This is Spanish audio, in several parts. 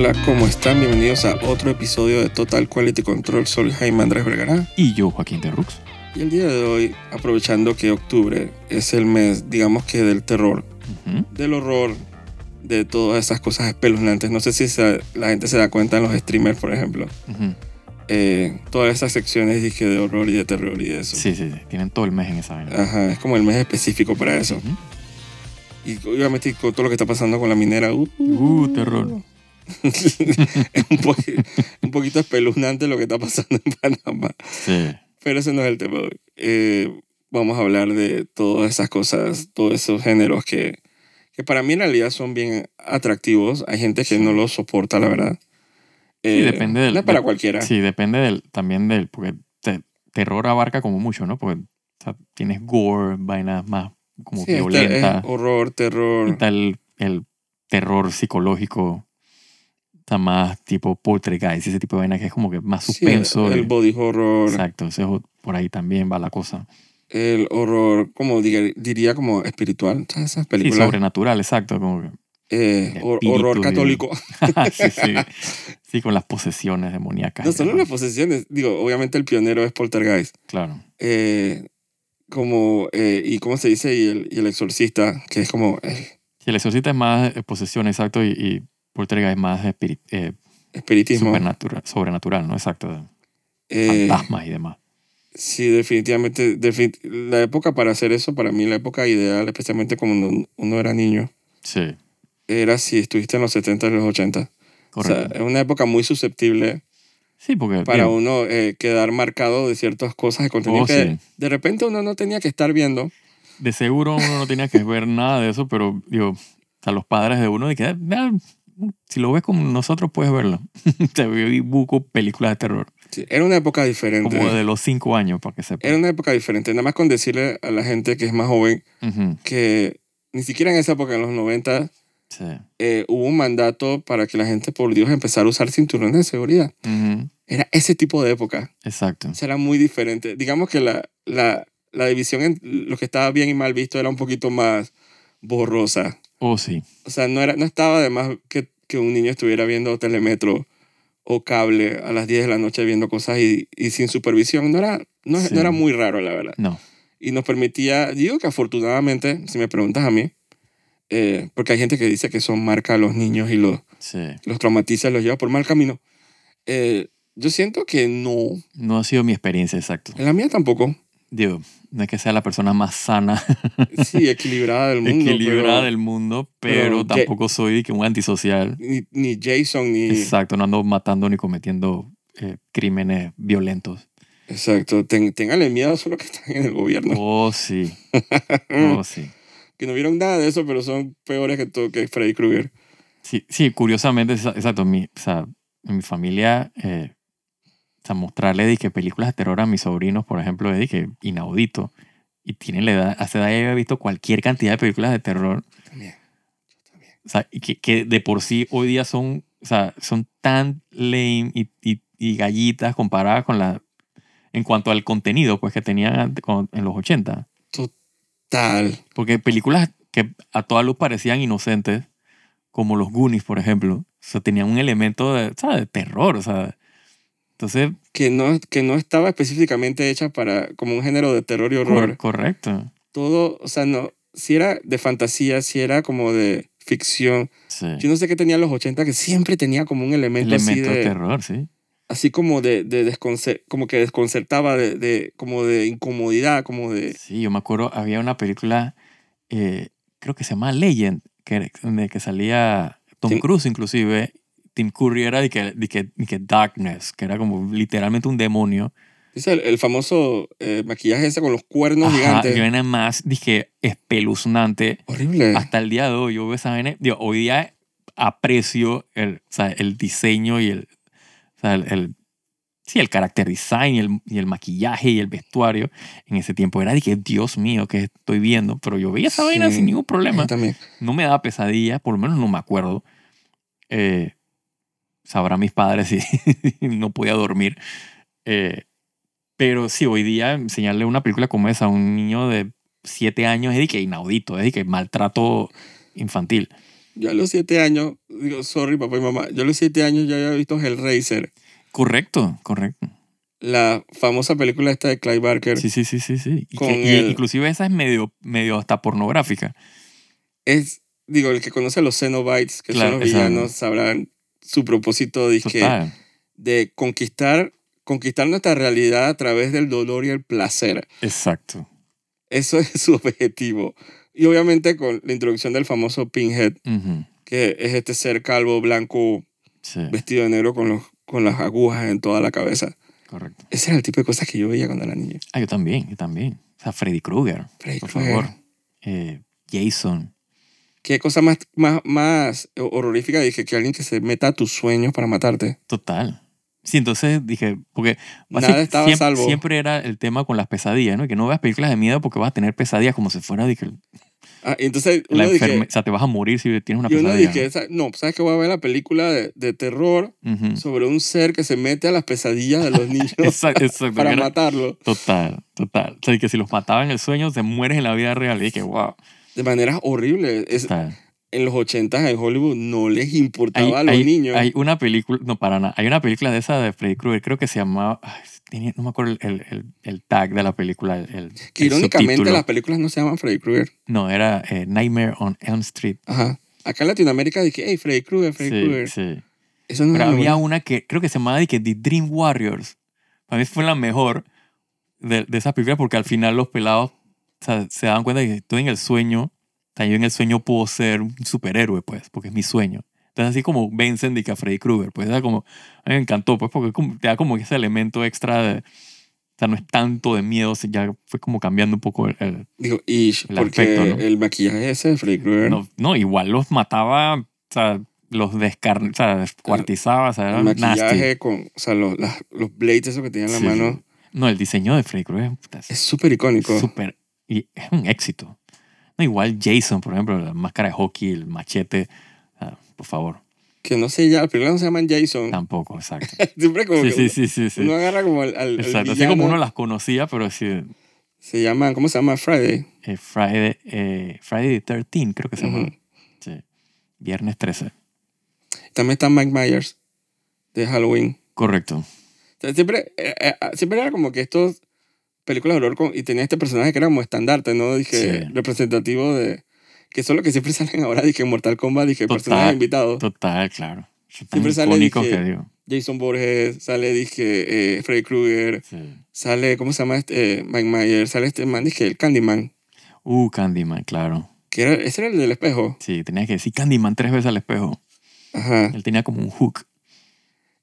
Hola, ¿cómo están? Bienvenidos a otro episodio de Total Quality Control. Soy Jaime Andrés Vergara. Y yo, Joaquín Terrux. Y el día de hoy, aprovechando que octubre es el mes, digamos que del terror, Ujú. del horror, de todas esas cosas espeluznantes. No sé si se- la gente se da cuenta en los streamers, por ejemplo. Ujú. Eh, todas esas secciones dije, de horror y de terror y de eso. Sí, sí, sí. Tienen todo el mes en esa vaina. Ajá, es como el mes específico para eso. Ujú. Y obviamente con todo lo que está pasando con la minera. Uh, Uh, terror. Es un, po- un poquito espeluznante lo que está pasando en Panamá. Sí. Pero ese no es el tema. Eh, vamos a hablar de todas esas cosas, todos esos géneros que, que para mí en realidad son bien atractivos. Hay gente que Sí. no los soporta, la verdad. Sí, Eh, depende del- No es para de- cualquiera. Sí, depende del, también del. Porque te- terror abarca como mucho, ¿no? Porque o sea, tienes gore, vainas más como Sí, este violentas. es horror, terror. Está el, el terror psicológico. Está más tipo poltergeist, ese tipo de vaina que es como que más Sí, suspenso. el y- body horror. exacto, ese por ahí también va la cosa. El horror, como diga- diría, como espiritual. ¿Sabes esas Sí, películas? sobrenatural, exacto. Como que, Eh, el horror católico. sí, sí. Sí, con las posesiones demoníacas. No solo las posesiones. Digo, obviamente el pionero es Poltergeist. Claro. Eh, como, eh, y cómo se dice, y el, y el exorcista, que es como Si el exorcista es más eh, posesión, exacto, y, y Poltergeist es más espiri- eh, espiritismo. sobrenatural, ¿no? Exacto. Eh, Fantasmas y demás. sí, definitivamente. defi- la época para hacer eso, para mí, la época ideal, especialmente cuando uno, era niño, Sí, era si estuviste en los 70 y los 80. O sea, correcto. es una época muy susceptible sí, porque para digo, uno eh, quedar marcado de ciertas cosas de contenido Oh, que sí. de repente uno no tenía que estar viendo. de seguro uno no tenía que ver nada de eso, pero digo, o sea, los padres de uno, de que, "Ah, ah, si lo ves como nosotros, puedes verlo. Te vi buco películas de terror, Sí, era una época diferente. como de los cinco años, para que sepa. Era una época diferente. Nada más con decirle a la gente que es más joven que ni siquiera en esa época, en los 90, Sí. eh, hubo un mandato para que la gente, por Dios, empezara a usar cinturones de seguridad. Era ese tipo de época. Exacto. O sea, era muy diferente. Digamos que la, la, la división en lo que estaba bien y mal visto era un poquito más borrosa. Oh, sí. O sea, no, era, no estaba de más que, que un niño estuviera viendo telemetro o cable a las 10 de la noche viendo cosas y, y sin supervisión. No era, no, Sí. no era muy raro, la verdad. No. Y nos permitía, digo que afortunadamente, si me preguntas a mí, eh, porque hay gente que dice que eso marca a los niños y los, Sí. los traumatiza los lleva por mal camino. Eh, yo siento que no. No ha sido mi experiencia, exacto. En la mía tampoco. Digo, no es que sea la persona más sana, Sí, equilibrada del mundo. equilibrada pero del mundo, pero tampoco soy que un antisocial. Ni, ni Jason, ni. Exacto, no ando matando ni cometiendo eh, crímenes violentos. Exacto. Ten- ténganle miedo a los que están en el gobierno. Oh, sí. Oh, sí. Que no vieron nada de eso, pero son peores que, todo, que Freddy Krueger. Sí, sí, curiosamente, exa- exacto, mi, o sea, en mi familia, eh, sea, mostrarle que películas de terror a mis sobrinos, por ejemplo, es que inaudito. Y tienen la edad, esa edad ya he visto cualquier cantidad de películas de terror. También. Yo también. O sea, que, que de por sí hoy día son, o sea, son tan lame y, y, y gallitas comparadas con la, en cuanto al contenido, pues, que tenían con- en los 80. Tal. Porque películas que a toda luz parecían inocentes, como los Goonies, por ejemplo, o sea, tenían un elemento de, ¿sabes? de terror, o sea. Entonces, Que no, que no estaba específicamente hecha para como un género de terror y horror. cor- correcto. Todo, o sea, no. Si era de fantasía, si era como de ficción. Sí. Yo no sé qué tenía los 80 que siempre tenía como un elemento, así Elemento de de, terror, sí. así como de, de desconcer- como que desconcertaba de, de como de incomodidad, como de Sí, yo me acuerdo, había una película, eh, creo que se llama Legend, que, donde que salía Tom Cruise inclusive. Tim Curry era de que, de que, de que Darkness, que era como literalmente un demonio. es el, el famoso eh, maquillaje ese con los cuernos Ajá, gigantes. y vaina más, dije, espeluznante. Horrible. Hasta el día de hoy yo veo esa vaina, digo, hoy día aprecio el, o sea, el diseño y el, o sea, el, el- sí, el character design y el, y el maquillaje y el vestuario. En ese tiempo era que, Dios mío, que estoy viendo? Pero yo veía esa vaina Sí. sin ningún problema. Yo también. No me daba pesadilla, por lo menos no me acuerdo. Eh, sabrán mis padres si no podía dormir. Eh, pero sí, hoy día enseñarle una película como esa a un niño de siete años es de que inaudito, es de que maltrato infantil. yo a los siete años, digo, sorry papá y mamá, yo a los siete años ya había visto Hellraiser, Correcto, correcto. la famosa película esta de Clive Barker. Sí, sí, sí, sí, sí. Y Con y el- inclusive esa es medio, medio hasta pornográfica. Es, digo, el que conoce a los Cenobites, que Claro, son los villanos, sabrán su propósito dizque, de conquistar, conquistar nuestra realidad a través del dolor y el placer. Exacto. Eso es su objetivo. Y obviamente con la introducción del famoso Pinhead, que es este ser calvo, blanco, Sí, vestido de negro con, los, con las agujas en toda la cabeza. correcto. Ese era el tipo de cosas que yo veía cuando era niño. Ah, yo también, yo también. O sea, Freddy Krueger, Freddy por Krueger. favor. Eh, Jason. Qué cosa más, más, más horrorífica dije que alguien que se meta a tus sueños para matarte. Total. Sí, entonces dije, porque Nada estaba siempre, salvo. siempre era el tema con las pesadillas, ¿no? Y que no veas películas de miedo porque vas a tener pesadillas como si fuera dije, Ah, entonces la uno enferme- dije, o sea, te vas a morir si tienes una y uno pesadilla. dije, "Sa- no, ¿sabes que voy a ver la película de, de terror Ujú. sobre un ser que se mete a las pesadillas de los niños Exacto, exacto, para matarlo? Total, total. O sea, que si los mataban en el sueño, te mueres en la vida real. Y dije, wow. De maneras horribles. Es- en los 80 en Hollywood no les importaba Hay, a los hay- niños. hay una película, no para nada, hay una película de esa de Freddy Krueger, creo que se llamaba, ay, tenía- no me acuerdo el, el, tag de la película, el, que irónicamente las películas no se llaman Freddy Krueger. No, era eh, Nightmare on Elm Street. Ajá. Acá en Latinoamérica dije, hey, Freddy Krueger, Freddy Sí, Krueger. sí. Eso no Pero es había una que creo que se llamaba que The Dream Warriors. Para mí fue la mejor de, de esas películas porque al final los pelados o sea, se daban cuenta que estoy en el sueño. Yo en el sueño puedo ser un superhéroe, pues, porque es mi sueño. Entonces, así como vencen de que a Freddy Krueger, pues, era como, a mí me encantó, pues, porque te da como ese elemento extra de, o sea, no es tanto de miedo, ya fue como cambiando un poco el, el- Digo, ish, el porque aspecto, ¿no? el maquillaje ese de Freddy Krueger, no, no, igual los mataba, o sea, los descar o sea, descuartizaba, o sea, el era nasty. maquillaje con, o sea, los, las- los blades esos que tenía en la Sí, mano, sí. No, el diseño de Freddy Krueger es súper icónico. súper. Y es un éxito. No, igual Jason, por ejemplo, la máscara de hockey, el machete. por favor, Que no sé ya, las películas no se llaman Jason. tampoco, exacto. Siempre como Sí, que sí, uno, sí, uno agarra como al, al- al Exacto. Así como uno las conocía, pero sí. Se llaman, ¿cómo se llama? Friday. eh, Friday, eh, Friday the 13, creo que se llama. Sí. Viernes 13. También está Mike Myers de Halloween. Correcto. O sea, siempre, eh, eh, siempre era como que estos películas de horror con- y tenía este personaje que era como estandarte, ¿no? Dije, Sí. representativo de... Que son los que siempre salen ahora, dije, en Mortal Kombat, dije, Total. personajes invitados. Total, claro. Siempre sale, dije- que digo. Jason Borges, sale, dije, eh, Freddy Krueger, Sí. sale, ¿cómo se llama? Este, eh, Mike Myers, sale este man, dije, el Candyman. Uh, Candyman, claro. Que era, ese era el del espejo. Sí, tenía que decir Candyman tres veces al espejo. Ajá. Él tenía como un hook.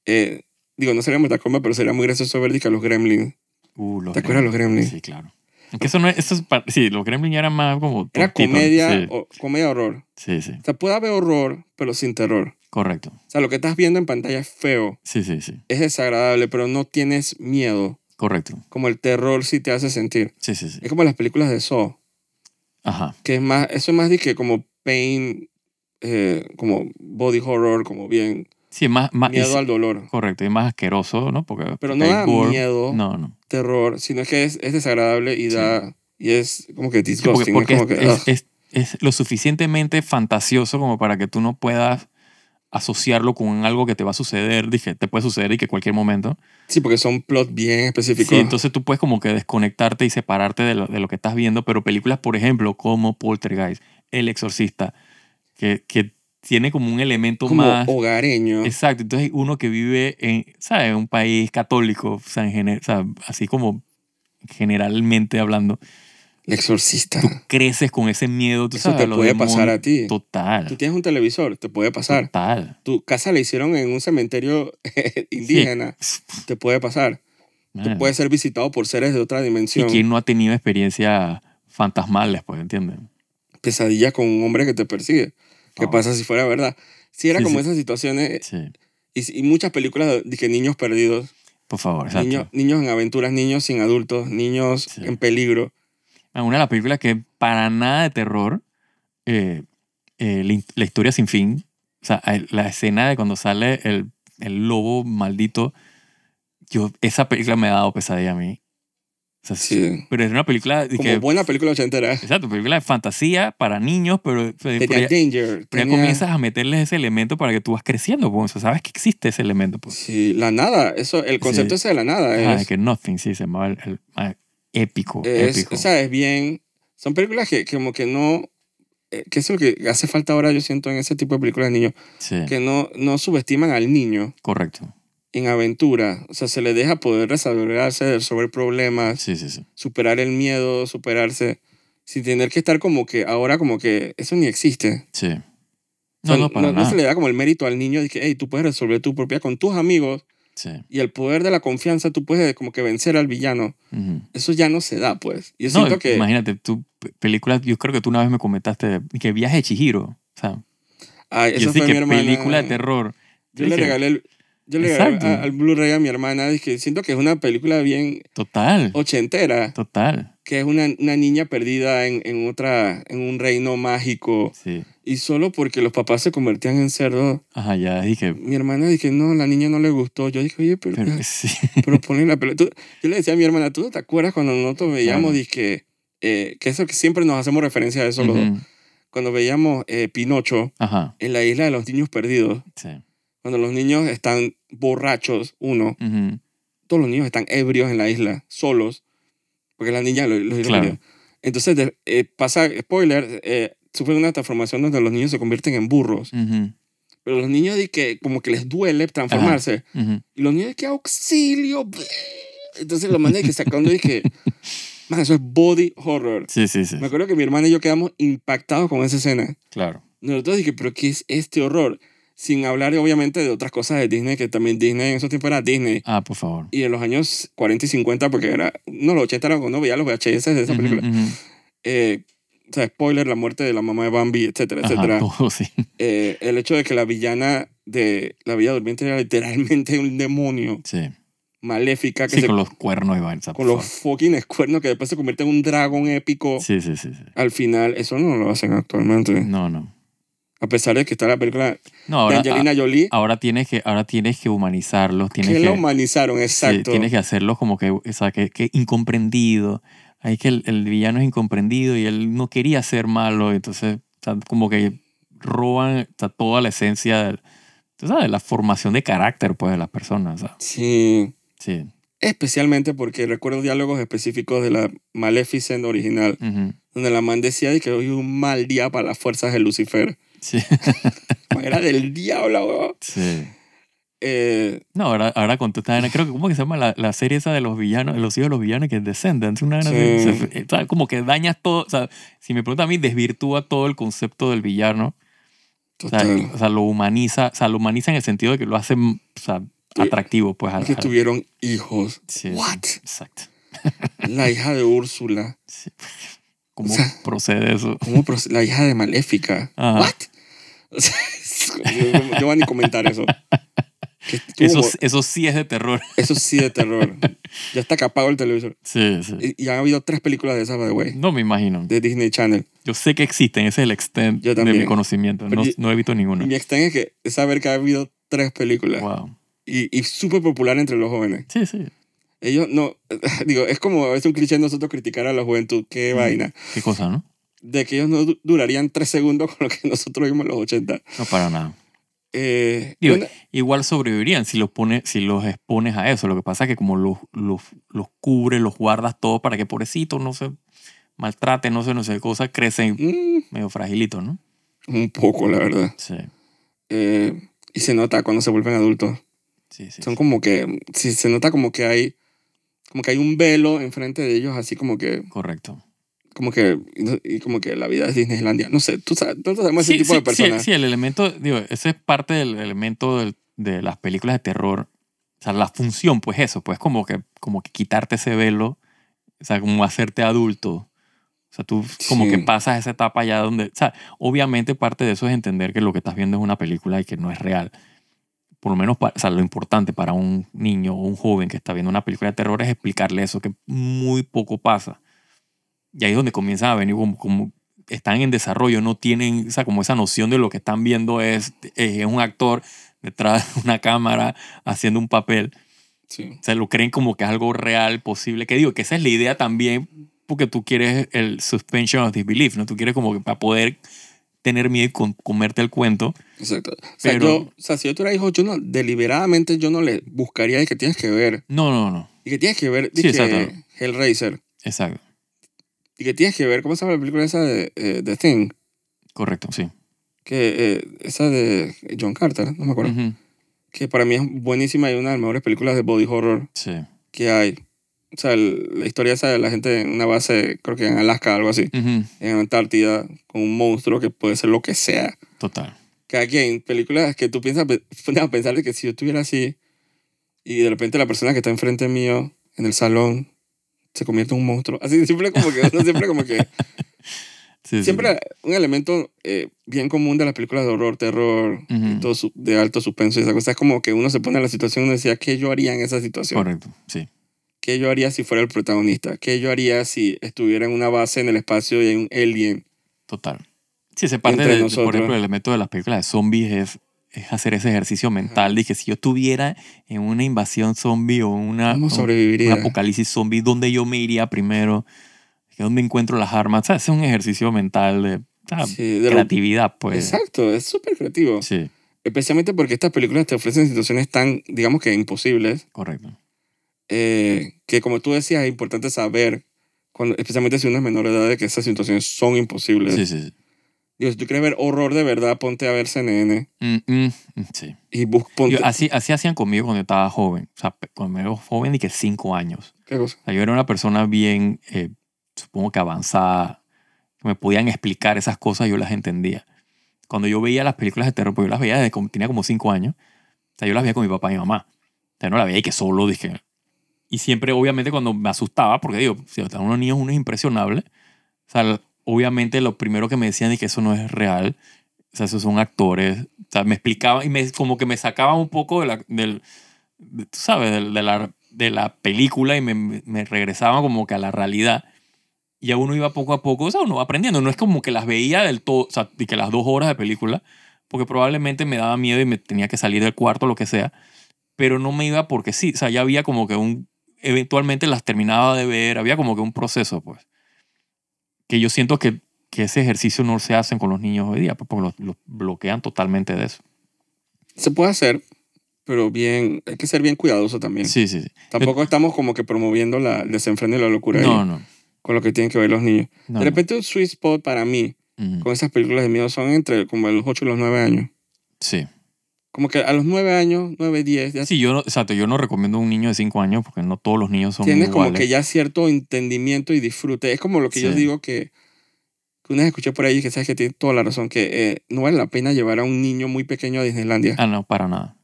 Eh, digo, no sería Mortal Kombat, pero sería muy gracioso ver, dije, a los Gremlins. Uh, los ¿Te acuerdas de los Gremlins? Sí, claro. Aunque eso no es, eso es sí, los Gremlins ya eran más como Era comedia, Sí, o, comedia horror. sí, sí, O sea, puede haber horror, pero sin terror. correcto. O sea, lo que estás viendo en pantalla es feo, Sí, sí, sí, es desagradable, pero no tienes miedo. correcto. Como el terror sí te hace sentir. Sí, sí, sí. Es como las películas de Saw, Ajá, que es más, eso es más de que como pain, eh, como body horror, como bien sí, más, más miedo al dolor. correcto, y más asqueroso, ¿no? Porque, Pero no da gore. miedo, No, no. Terror, sino que es, es desagradable y Sí. da, y es como que Sí, porque, disgusting. porque es es, como que, es- ugh. es- es lo suficientemente fantasioso como para que tú no puedas asociarlo con algo que te va a suceder, dije, te puede suceder y que cualquier momento. Sí, porque son plot bien específicos. Sí, entonces tú puedes como que desconectarte y separarte de lo, de lo que estás viendo, pero películas, por ejemplo, como Poltergeist, El Exorcista, que, que tiene como un elemento como más... hogareño. Exacto, entonces uno que vive en, ¿sabes? Un país católico, o sea, en gener- o sea, así como generalmente hablando, El exorcista. tú creces con ese miedo, tú Eso sabes, te puede pasar a ti. Total. Tú tienes un televisor, te puede pasar. Total. Tu casa la hicieron en un cementerio indígena, te puede pasar. Tú puedes ser visitado por seres de otra ¿Y dimensión. quién no ha tenido experiencias fantasmales, pues, entiendes? Pesadillas con un hombre que te persigue. ¿Qué Oh. pasa si fuera verdad? Sí, era Sí, como sí. esas situaciones Sí, y, y muchas películas que niños perdidos, por favor, niños, niños en aventuras, niños sin adultos, niños en peligro. Ah, Una de las películas que para nada de terror, eh, eh, la, la historia sin fin, o sea, la escena de cuando sale el, el lobo maldito, yo, esa película me ha dado pesadilla a mí. Sea, Sí. Pero es una película Como que... buena película ochentera. Exacto, película de fantasía para niños, pero, Tenía ya- Danger. pero ya tenía- comienzas a meterles ese elemento para que tú vas creciendo, pues, o sea, sabes que existe ese elemento, pues. Sí, la nada. Eso, el concepto ese de la nada Ah, es, que Nothing, sí, se llamaba el, el- ah, épico, es, épico. o sea, es bien. Son películas que, que como que no. eh, Que eso es lo que hace falta ahora, yo siento, en ese tipo de películas de niños. sí, Que no, no subestiman al niño correcto. En aventura. O sea, se le deja poder desarrollarse, resolver problemas, Sí, sí, sí. superar el miedo, superarse. Sin tener que estar como que ahora, como que eso ni existe. Sí. O No, sea, no, para no, nada. se le da como el mérito al niño de que, hey, tú puedes resolver tu propia con tus amigos Sí. y el poder de la confianza, tú puedes como que vencer al villano. Ujú. Eso ya no se da, pues. Yo No, siento que... imagínate, tu pe- película, yo creo que tú una vez me comentaste que Viaje de Chihiro, o sea, Ay, yo esa sí fue que mi hermana. película de terror. Yo le dije, regalé, el- yo le Exacto. a- al Blu-ray a mi hermana. Dije, siento que es una película bien Total, ochentera. total. Que es una, una niña perdida en, en, otra, en un reino mágico. Sí. Y solo porque los papás se convertían en cerdos. Ajá, ya dije, Mi hermana dije, no, la niña no le gustó. Yo dije, oye, pero, pero sí. pero ponle la película. Yo le decía a mi hermana, ¿tú no te acuerdas cuando nosotros veíamos, Claro. dije, eh, que eso que siempre nos hacemos referencia a eso, los dos. Ujú. cuando veíamos eh, Pinocho Ajá, en la isla de los niños perdidos, sí. Cuando los niños están borrachos, uno, Ujú. todos los niños están ebrios en la isla, solos, porque la niña los, los Claro. Entonces de- eh, pasa, spoiler, eh, sufren una transformación donde los niños se convierten en burros. Ujú. Pero los niños de que como que les duele transformarse. Ujú. Y los niños de que auxilio. Entonces los manes de que sacando y que, man, eso es body horror. Sí, sí, sí. Me acuerdo que mi hermana y yo quedamos impactados con esa escena. Claro. Nosotros dije, pero ¿qué es este horror? Sin hablar, obviamente, de otras cosas de Disney, que también Disney en esos tiempos era Disney. Ah, por favor. Y en los años 40 y 50, porque era, no, los 80 era cuando veía los VHS de esa Ujú, película. ujú. Eh, o sea, spoiler, la muerte de la mamá de Bambi, etcétera, Ajá, etcétera. todo, sí. Eh, el hecho de que la villana de La Villa Durmiente era literalmente un demonio Sí, maléfica que sí se, con con, los cuernos y por los fucking cuernos que después se convierte en un dragón épico. Sí, sí, sí, sí. Al final, eso no lo hacen actualmente. No, no. A pesar de que está la película No, ahora, de Angelina Jolie, ahora tienes que, ahora tienes que humanizarlos, tienes que que, la humanizaron, exacto. tienes que hacerlos como que, o sea, que, que incomprendido. Ahí que el, el villano es incomprendido y él no quería ser malo, entonces, o sea, como que roban o sea, toda la esencia del, tú sabes, la formación de carácter, pues, de las personas. o sea, Sí, sí. especialmente porque recuerdo diálogos específicos de la Maleficent original, Ujú. donde la man decía de que hoy es un mal día para las fuerzas de Lucifer. Sí. Era del diablo, weón. sí. Eh, No, ahora, ahora con esta creo que, ¿cómo que se llama la, la serie esa de los villanos, de los hijos de los villanos, que es Descendants? Una Sí. se- como que dañas todo, o sea, si me pregunta a mí, desvirtúa todo el concepto del villano, o sea, total. o sea, lo humaniza, o sea, lo humaniza en el sentido de que lo hace, o sea, atractivo, pues, al, que tuvieron hijos. sí, What? Exacto. La hija de Úrsula. Sí. ¿Cómo O sea, procede eso? ¿Cómo proce- La hija de Maléfica. Ajá. What? Yo, yo no voy a ni comentar eso. Eso, eso sí es de terror. eso sí de terror. Ya está capado el televisor. Sí, sí. Y, y han habido tres películas de esas, by the way, No me imagino. de Disney Channel. Yo sé que existen, ese es el extent de mi conocimiento. No, yo- no he visto ninguna. mi extraño es que es saber que ha habido tres películas. Wow. Y, y súper popular entre los jóvenes. Sí, sí. Ellos no, digo, es como a veces un cliché nosotros criticar a la juventud, qué Mm. vaina, Qué cosa, ¿no? De que ellos no du- durarían tres segundos con lo que nosotros vimos en los 80. No para nada. Eh, Digo, una- igual sobrevivirían si los, pone, si los expones a eso. Lo que pasa es que como los, los, los cubres, los guardas todo para que pobrecitos no se maltraten, no sé, no sé cosas, crecen mm, medio fragilitos, ¿no? un poco, la verdad. Sí, Eh, y se nota cuando se vuelven adultos. sí, sí. Son como que, sí, se nota como que hay, como que hay un velo enfrente de ellos, así como que, Correcto. Como que, y como que la vida es Disneylandia. No sé, tú sabes, nosotros sabemos ese tipo sí, de personas. Sí, sí, el elemento, digo, ese es parte del elemento del- de las películas de terror. O sea, la función, pues eso, pues como que, como que quitarte ese velo, o sea, como hacerte adulto. O sea, tú como Sí. que pasas esa etapa ya donde, o sea, obviamente parte de eso es entender que lo que estás viendo es una película y que no es real. Por lo menos, o sea, lo importante para un niño o un joven que está viendo una película de terror es explicarle eso, que muy poco pasa. Y ahí es donde comienzan a venir como, como están en desarrollo, no tienen, o sea, como esa noción de lo que están viendo es, es un actor detrás de una cámara haciendo un papel. Sí. O sea, lo creen como que es algo real, posible. Que digo, que esa es la idea también, porque tú quieres el suspension of disbelief, ¿no? Tú quieres como que para poder tener miedo y com- comerte el cuento. Exacto. O sea, Pero- yo, o sea, si yo tuviera hijos, yo no, deliberadamente yo no le buscaría de que tienes que ver. No, no, no. Y que tienes que ver Sí, exacto. Hellraiser. Exacto. Y que tienes que ver, ¿cómo se llama la película esa de eh, The Thing? Correcto, sí. Que, eh, esa de John Carter, no me acuerdo. Que para mí es buenísima y una de las mejores películas de body horror Sí. que hay. O sea, el- la historia esa de la gente en una base, creo que en Alaska, algo así, en Antártida, con un monstruo que puede ser lo que sea. Total. Que aquí en películas que tú piensas, a pensar de que si yo estuviera así y de repente la persona que está enfrente mío en el salón se convierte en un monstruo. Así siempre como que, uno siempre como que, Sí, sí. siempre un elemento eh, bien común de las películas de horror, terror, y Ujú. todo su- de alto suspenso y esa cosa es como que uno se pone en la situación y uno decía, ¿qué yo haría en esa situación? Correcto, sí. ¿Qué yo haría si fuera el protagonista? ¿Qué yo haría si estuviera en una base en el espacio y hay un alien? Total. Sí, ese parte, de, por ejemplo, el elemento de las películas de zombies es, es hacer ese ejercicio mental de que si yo estuviera en una invasión zombie o una, un apocalipsis zombie, ¿dónde yo me iría primero? ¿Dónde encuentro las armas? ¿Sabes? Es un ejercicio mental de. Sí, de lo- creatividad, pues. Exacto, es súper creativo. Sí, Especialmente porque estas películas te ofrecen situaciones tan, digamos que imposibles, correcto. eh, que como tú decías, es importante saber, cuando, especialmente si uno es menor de edad, de que esas situaciones son imposibles. Sí, sí, sí. Digo, si tú quieres ver horror de verdad, ponte a ver CNN Mm, mm, mm, sí. y bus, ponte... Yo- así, así hacían conmigo cuando yo estaba joven. O sea, cuando era joven y que cinco años. ¿Qué cosa? O sea, yo era una persona bien, eh, supongo que avanzada, que me podían explicar esas cosas, yo las entendía. Cuando yo veía las películas de terror, pues yo las veía desde que tenía como cinco años. O sea, yo las veía con mi papá y mi mamá. O sea, no la veía y que solo dije. Y siempre, obviamente, cuando me asustaba, porque digo, si están unos niños, uno es impresionable. O sea, obviamente, lo primero que me decían es que eso no es real. O sea, esos son actores. O sea, me explicaban y me, como que me sacaban un poco de la, del, de- tú sabes, de, la, de la película y me, me regresaban como que a la realidad. Y ya uno iba poco a poco, o sea, uno va aprendiendo. No es como que las veía del todo, o sea, y que las dos horas de película, porque probablemente me daba miedo y me tenía que salir del cuarto, lo que sea. Pero no me iba porque sí, o sea, ya había como que un, eventualmente las terminaba de ver, había como que un proceso, pues. Que yo siento que, que ese ejercicio no se hace con los niños hoy día, pues, porque los, los bloquean totalmente de eso. Se puede hacer, pero bien, hay que ser bien cuidadoso también. Sí, sí, sí. Tampoco estamos como que promoviendo la, el desenfreno y la locura ahí, No, con lo que tienen que ver los niños. no, de no. repente un sweet spot para mí con esas películas de miedo son entre como los 8 y los 9 años. Sí. Como que a los 9 años, 9, 10, ya Sí, yo no, exacto, yo no recomiendo a un niño de 5 años porque no todos los niños son tienes como que ya cierto entendimiento y disfrute. Es como lo que yo Sí. digo que, que una vez escuché por ahí que sabes que tiene toda la razón, que eh, no vale la pena llevar a un niño muy pequeño a Disneylandia. Ah, no, para nada.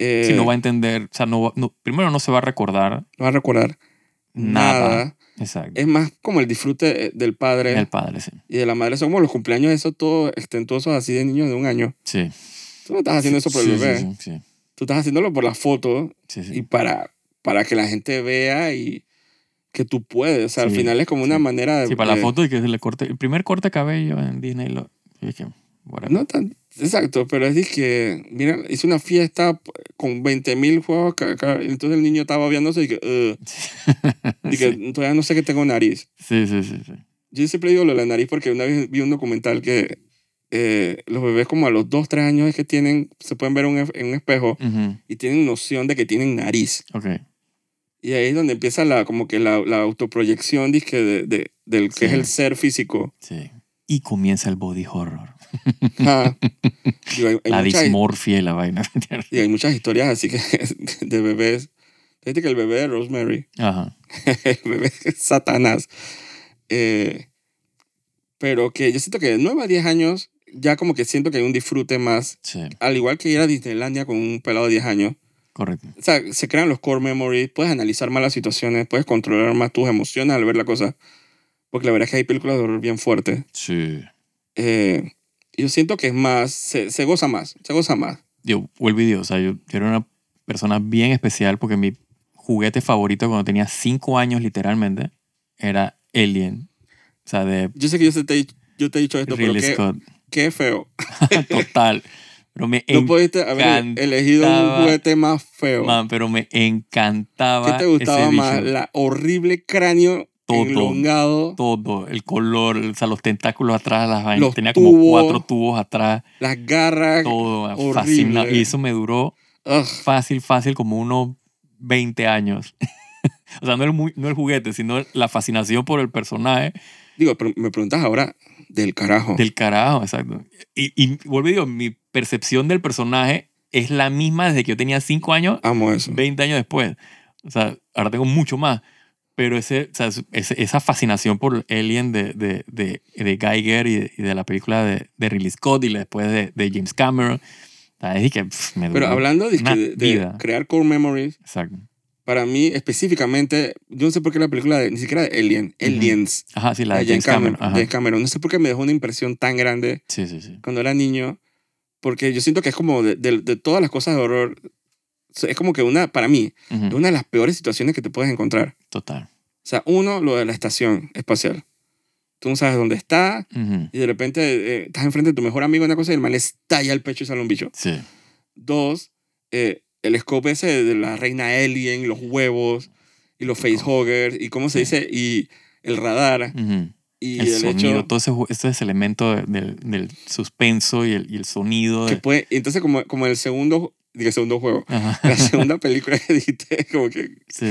Eh, Si no va a entender, o sea, no, va- no- primero no se va a recordar no va a recordar nada. nada. Exacto. Es más como el disfrute eh, del padre El padre, sí. y de la madre. Son como los cumpleaños esos todos extentuosos así de niños de un año. Sí. Tú no estás haciendo eso por el bebé. Tú estás haciéndolo por la foto y para, para que la gente vea y que tú puedes. O sea, al final es como una manera de... Sí, para la foto y que se le corte. El primer corte de cabello en Disney. Lo, dije. No tan... Exacto, pero es que, mira, hice una fiesta con 20 mil juegos, entonces el niño estaba viéndose y que, "Ugh". y que sí. todavía no sé que tengo nariz. sí, sí, sí, sí. Yo siempre digo lo de la nariz porque una vez vi un documental que eh, los bebés como a los 2, 3 años es que tienen, se pueden ver un en un espejo Ujú, y tienen noción de que tienen nariz. Ok. Y ahí es donde empieza la, como que la, la autoproyección dizque, de, de- del que Sí. es el ser físico. Sí. Y comienza el body horror. Ajá. Digo, hay, hay la muchas, dismorfia y la vaina. y hay muchas historias así que de bebés. Fíjate que el bebé de Rosemary, Ajá. el bebé es Satanás. Eh, pero que yo siento que de 9 a 10 años ya como que siento que hay un disfrute más. Sí, Al igual que ir a Disneylandia con un pelado de 10 años. correcto. O sea, se crean los core memories, puedes analizar más las situaciones, puedes controlar más tus emociones al ver la cosa. Porque la verdad es que hay películas de horror bien fuertes. Sí. Eh, yo siento que es más, se, se goza más, se goza más. Yo, vuelvo y digo, o sea, yo, yo era una persona bien especial porque mi juguete favorito cuando tenía cinco años literalmente era Alien. O sea, de Yo sé que yo, te, yo te he dicho esto, Ridley pero Scott. Qué feo. Total. Pero me No pudiste haber elegido un juguete más feo. Man, pero me encantaba. ¿Qué te gustaba ese más? bicho. La horrible cráneo Todo. Todo, el color, o sea, los tentáculos atrás, las vainas. Tenía como cuatro tubos atrás, las garras. todo fascinante. Y eso me duró Ugh. fácil, fácil, como unos 20 años. o sea, no el, no el juguete, sino la fascinación por el personaje Digo, pero me preguntas ahora del carajo. del carajo, exacto. Y, y vuelvo y digo, mi percepción del personaje es la misma desde que yo tenía 5 años Amo eso. 20 años después. O sea, ahora tengo mucho más. Pero ese, o sea, ese- esa fascinación por Alien de, de, de, de Geiger y de, y de la película de, de Ridley Scott y después de, de James Cameron, o sea, es que pff, me Pero hablando de, vida. crear core memories, Exacto. Para mí específicamente, yo no sé por qué la película de, ni siquiera de Alien, Ujú. Aliens, Ajá, sí, la de de James Cameron. James Cameron, no sé por qué me dejó una impresión tan grande Sí, sí, sí. cuando era niño, porque yo siento que es como de, de- todas las cosas de horror, es como que una, para mí, Ujú, es una de las peores situaciones que te puedes encontrar. Total. O sea, uno, lo de la estación espacial. Tú no sabes dónde está Ujú, y de repente eh, estás enfrente de tu mejor amigo, una cosa, y el man le estalla el pecho y sale un bicho. Sí. Dos, eh, el scope ese de la reina alien, los huevos y los facehuggers y cómo se dice, y el radar y El, el, sonido, hecho todo ese, ese es elemento de- del, del suspenso y el, y el sonido. que de- puede... Entonces como, como el segundo, digo, el segundo juego, Ajá. la segunda película que dijiste, como que, Sí,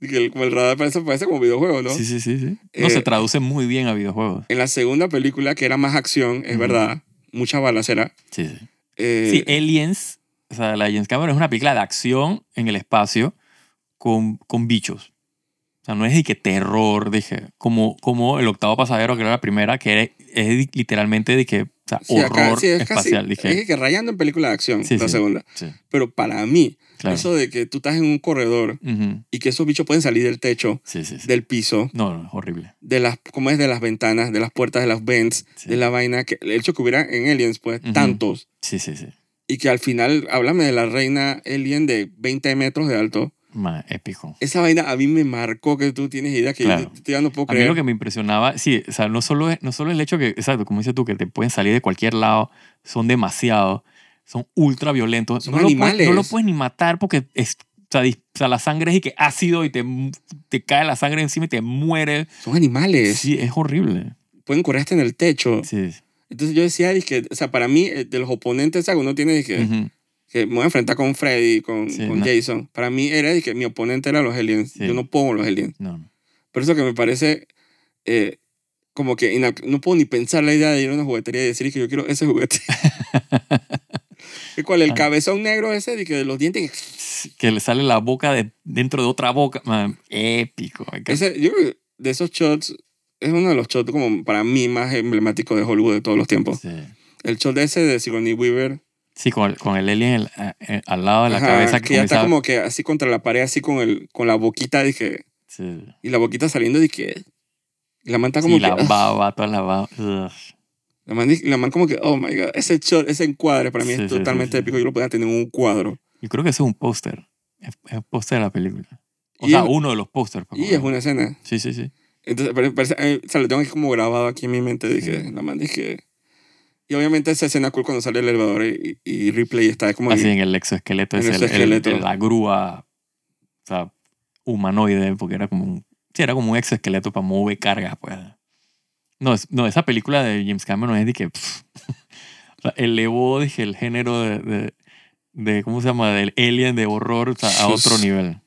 sí. el, como el radar parece, parece como videojuego, ¿no? Sí, sí, sí, sí. No, Eh, se traduce muy bien a videojuegos. En la segunda película, que era más acción, es Ujú. verdad, mucha balacera. Sí, sí. eh, Sí, Aliens, o sea, la James Cameron es una película de acción en el espacio con, con bichos. O sea, no es de que terror, dije, como, como El octavo pasajero, que era la primera, que es di- literalmente de que, o sea, sí, acá- horror sí, es casi- espacial. dije, es que rayando en película de acción, Sí, la segunda. Pero para mí, claro. eso de que tú estás en un corredor Ujú. y que esos bichos pueden salir del techo, del piso, No, no, es horrible. de las, ¿cómo es? De las ventanas, de las puertas, de las vents, de la vaina, que el hecho que hubiera en Aliens, pues, Ujú. tantos, Sí, sí, sí. Y que al final, háblame de la reina alien de 20 metros de alto, Más épico. esa vaina a mí me marcó que tú tienes idea que Claro. yo, yo no puedo A mí creer. lo que me impresionaba, sí, o sea, no solo, es, no solo el hecho que, exacto, como dices tú, que te pueden salir de cualquier lado, son demasiados, son ultra violentos. Son no Lo puedes, animales. no lo puedes ni matar porque es, o, sea, la sangre es y que ácido y te, te cae la sangre encima y te mueres. Son animales, Sí, es horrible. pueden correr hasta en el techo. Sí. Entonces yo decía, que, o sea, para mí, eh, de los oponentes, ¿sabes? Uno tiene que, Ujú. que me voy a enfrentar con Freddy, con, Sí, con no. Jason. Para mí era que mi oponente era los aliens. Sí. Yo no puedo con los aliens. No. Por eso que me parece eh, como que no puedo ni pensar la idea de ir a una juguetería y decir que yo quiero ese juguete. ¿Y ¿Cuál? El Ah. cabezón negro ese de que de los dientes. Que le sale la boca de, dentro de otra boca. Man, épico. Ese, yo creo que de esos shots es uno de los shots como para mí más emblemáticos de Hollywood de todos los tiempos. Sí. El shot ese de Sigourney Weaver. Sí, con el, con el alien el- a- eh, al lado de la ajá, cabeza que ya está como que así contra la pared, así con, el, con la boquita, dije, Sí. y la boquita saliendo, dije, y la man está como Sí, que, la baba, toda la baba. Ugh. la man, la man como que, oh my god, ese shot, ese encuadre para mí Sí, es totalmente épico, yo lo podía tener en un cuadro. Yo creo que ese es un póster. Es, es un póster de la película. O Y sea, es- uno de los pósters. pues, Y es una escena. Sí, sí, sí. Entonces, pare- parece, eh, o sea, lo tengo aquí como grabado aquí en mi mente, dije, la man dije... Y obviamente esa escena cool cuando sale el elevador y, y Ripley está como Así ahí. en el exoesqueleto. En Es el el, el- exoesqueleto. el- la grúa o sea, humanoide, porque era como un, sí, era como un exoesqueleto para mover cargas. Pues. No, es- no, esa película de James Cameron es de que pff, o sea, elevó dije, el género de, de, de, ¿cómo se llama? Del alien, de horror o sea, a otro nivel.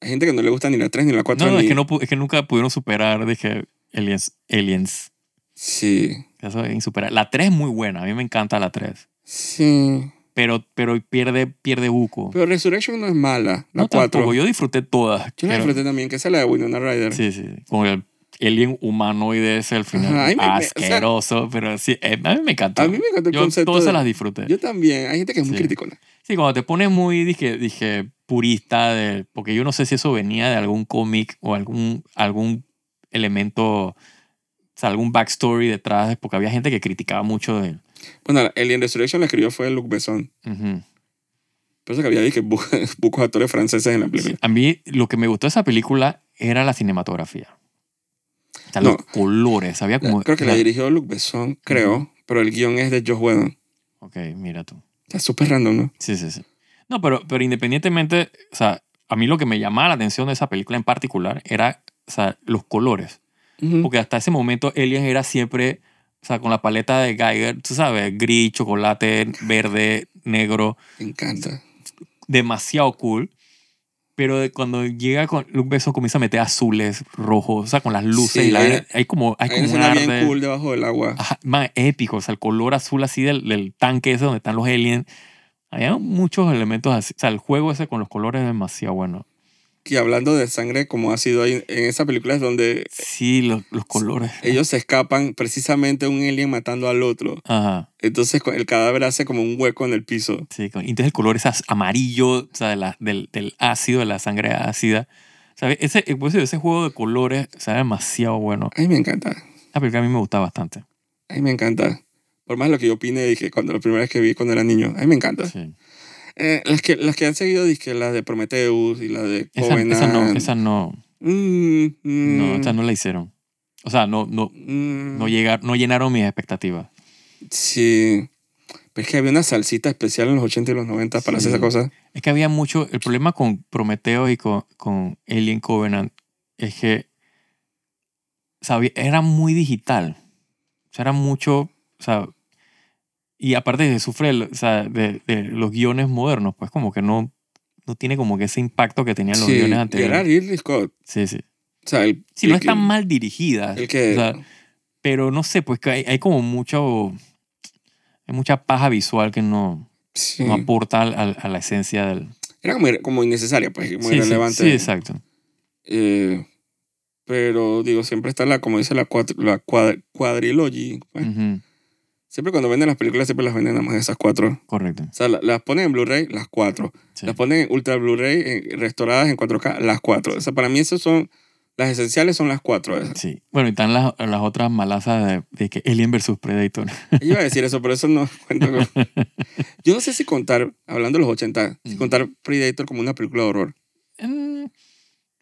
Hay gente que no le gusta ni la 3 ni la 4 No, no, ni... es que, no, es que nunca pudieron superar, dije, aliens. aliens. Sí, Eso es insuperable. La 3 es muy buena, a mí me encanta la 3. sí. Pero, pero pierde, pierde buco. Pero Resurrection no es mala, la no 4. tampoco, yo disfruté todas. Yo la pero- disfruté también, que es la de Winona Ryder. Sí, sí, con el alien humanoide ese al final. Ajá, me- me- o sea- asqueroso, pero sí, eh, a mí me encantó. A mí me encantó el yo concepto. todas de- se las disfruté. Yo también. Hay gente que es muy Sí. criticona. Sí, cuando te pones muy, dije, dije purista, de, porque yo no sé si eso venía de algún cómic o algún, algún elemento, o sea, algún backstory detrás, porque había gente que criticaba mucho de... Bueno, Alien Resurrection la escribió fue Luc Besson. Ujú. Por eso que había dije, bu- bucos actores franceses en la película. A mí lo que me gustó de esa película era la cinematografía. O sea, No. los colores, había como... Creo que la dirigió Luc Besson, creo, pero el guion es de Josh Whedon. Ok, mira tú. Está súper random, ¿no? Sí, sí, sí. No, pero, pero independientemente, o sea, a mí lo que me llamaba la atención de esa película en particular era, o sea, los colores. Porque hasta ese momento Alien era siempre, o sea, con la paleta de Geiger, tú sabes, gris, chocolate, verde, negro, Me encanta. demasiado cool. Pero cuando llega con Luke Besson comienza a meter azules, rojos, o sea, con las luces Sí, y la, hay- hay como, hay Hay como un escena bien arte- cool debajo del agua. Ajá, más épico, o sea, el color azul así del, del tanque ese donde están los aliens. Había muchos elementos así. O sea, el juego ese con los colores es demasiado bueno. Y hablando de sangre, como ha sido ahí en esa película, es donde Sí, los, los colores. ellos se escapan precisamente un alien matando al otro. Ajá. Entonces el cadáver hace como un hueco en el piso. Sí, entonces el color es amarillo, o sea, de la- del, del ácido, de la sangre ácida. ¿Sabes? Ese, eh, por eso ese juego de colores, o sea, demasiado bueno. A mí me encanta. La película a mí me gusta bastante. A mí me encanta. Por más lo que yo opine, dije cuando la primera vez que vi cuando era niño, a mí me encanta. Sí. Eh, las, que, las que han seguido, dije, las de Prometheus y las de Covenant. esa no, esa no, Mm, mm, no, esa no la hicieron. O sea, no, no, mm, no, llegar, no llenaron mis expectativas. Sí. Pero es que había una salsita especial en los 80 y los 90 para hacer esa cosa. Es que había mucho. El problema con Prometeo y con, con Alien Covenant es que. sabía- era muy digital. O sea, era mucho. O sea. Y aparte de sufre o sea, de, de los guiones modernos, pues como que no, no tiene como que ese impacto que tenían los Sí, guiones anteriores. Ridley Scott. Sí, sí. O sea, el, Sí, no el están que- mal dirigidas. El que, o sea, pero no sé, pues que hay, hay como mucho. Hay mucha paja visual que no, sí. no aporta al- a la esencia del. Era como, como innecesaria, pues, muy sí, relevante. sí, exacto. Eh, pero digo, siempre está la, como dice la, cuatro, la cuad- quadrilogy. pues. Ujú, Siempre cuando venden las películas, siempre las venden nada más esas cuatro. Correcto. O sea, la- las ponen en Blu-ray, las cuatro. Sí. Las ponen en Ultra Blu-ray, en- restauradas en 4K, las cuatro. O sea, para mí esas son, las esenciales son las cuatro. esas. Sí. Bueno, y están las, las otras malazas de, de que Alien versus Predator. Yo iba a decir eso, pero eso no cuento con- Yo no sé si contar, hablando de los 80, si Mm. contar Predator como una película de horror. Mm, o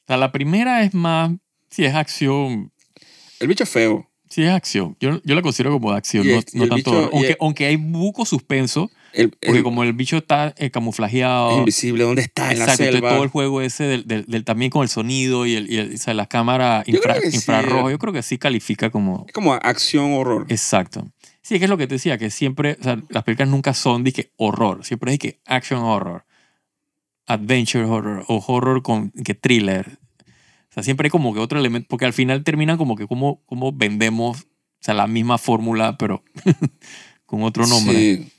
sea, la primera es más. Sí, es acción. El bicho es feo. Sí, es acción. Yo, yo la considero como de acción, no, tanto. bicho- aunque, el- aunque hay buco suspenso, El, porque como el bicho está eh, es camuflajeado. invisible. ¿Dónde está? En la Exacto, entonces selva. todo el juego ese del, del, del- también con el sonido y, el, y el- o sea, la cámara Yo infra- sí. infrarrojo, yo creo que sí califica como... Es como acción horror. Exacto. Sí, es que es lo que te decía, que siempre, o sea, las películas nunca son de que horror, siempre es de que action horror, adventure horror o horror con que thriller. O sea, siempre hay como que otro elemento, porque al final terminan como que como, como vendemos, o sea, la misma fórmula, pero con otro nombre. Sí.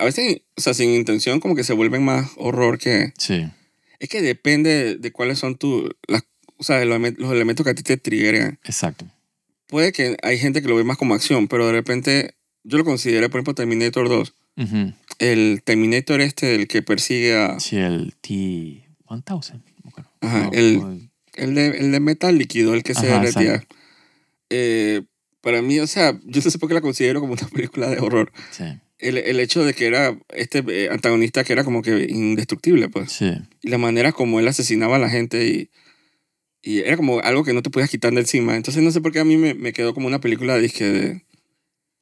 A veces, o sea, sin intención, como que se vuelven más horror que... Sí, Es que depende de cuáles son tus... las- O sea, los, elemen- los elementos que a ti te triggeran. exacto. Puede que hay gente que lo ve más como acción, pero de repente yo lo consideré, por ejemplo, Terminator 2. Ujú. El Terminator este, el que persigue a... Sí, el T-1000. ¿cómo que no? Ajá, No, el- El de, el de metal líquido, el que se Ajá, derretía. Eh, para mí, o sea, yo no sé por qué la considero como una película de horror. Sí, El, el hecho de que era este eh, antagonista que era como que indestructible, pues. sí. Y la manera como él asesinaba a la gente y, y era como algo que no te podías quitar de encima. Entonces no sé por qué a mí me, me quedó como una película dizque, de,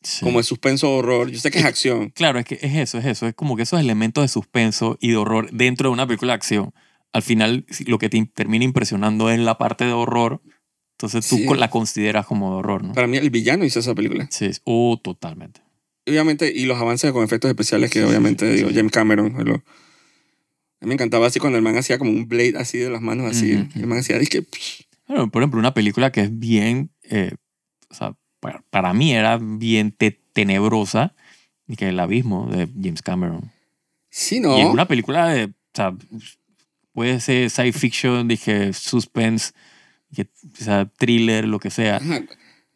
sí. como de suspenso horror. Yo sé que es acción. Claro, es que es eso, es eso. Es como que esos elementos de suspenso y de horror dentro de una película de acción, al final lo que te termina impresionando es la parte de horror. Entonces tú Sí. la consideras como de horror, ¿no? Para mí el villano hizo esa película. Sí, oh, totalmente. Obviamente, y los avances con efectos especiales que obviamente, digo, James Cameron. lo- a mí me encantaba así cuando el man hacía como un blade así de las manos así. Ujú, El man hacía, dije, psh, Bueno, por ejemplo, una película que es bien, eh, o sea, para, para mí era bien te- tenebrosa, y que El Abismo de James Cameron. sí, no. Y es una película de, o sea, puede ser science fiction, dije, suspense, que, o sea, thriller, lo que sea. Ajá.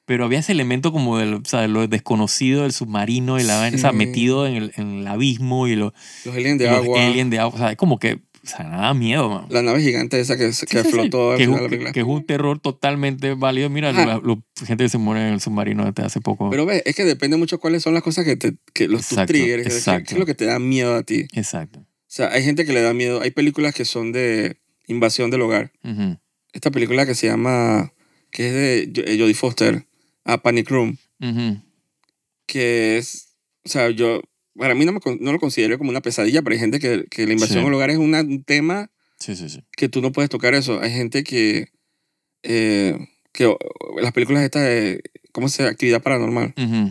Pero había ese elemento como del, o sea, de lo desconocido del submarino la vaina, o sea, Sí. metido en el, en el abismo y, lo, Los aliens de y los agua. aliens de agua. O sea, es como que, o sea, nada miedo, man. La nave gigante esa que, Sí, que sí, sí. flotó al que, es final un, de la que, que es un terror totalmente válido. Mira, la, lo- gente que se muere en el submarino desde hace poco. Pero ves, es que depende mucho cuáles son las cosas que te, que los tus Exacto, triggers, es decir, exacto. qué es lo que te da miedo a ti. Exacto. O sea, hay gente que le da miedo. Hay películas que son de invasión del hogar. Esta película que se llama, que es de eh, Jodie Foster, a Panic Room, que es, o sea, yo, para mí no, me no lo considero como una pesadilla, pero hay gente que, que la invasión Sí. al hogar es una- un tema Sí, sí, sí. que tú no puedes tocar eso. Hay gente que, eh, que las películas estas de, ¿cómo se? Actividad paranormal. Ujú.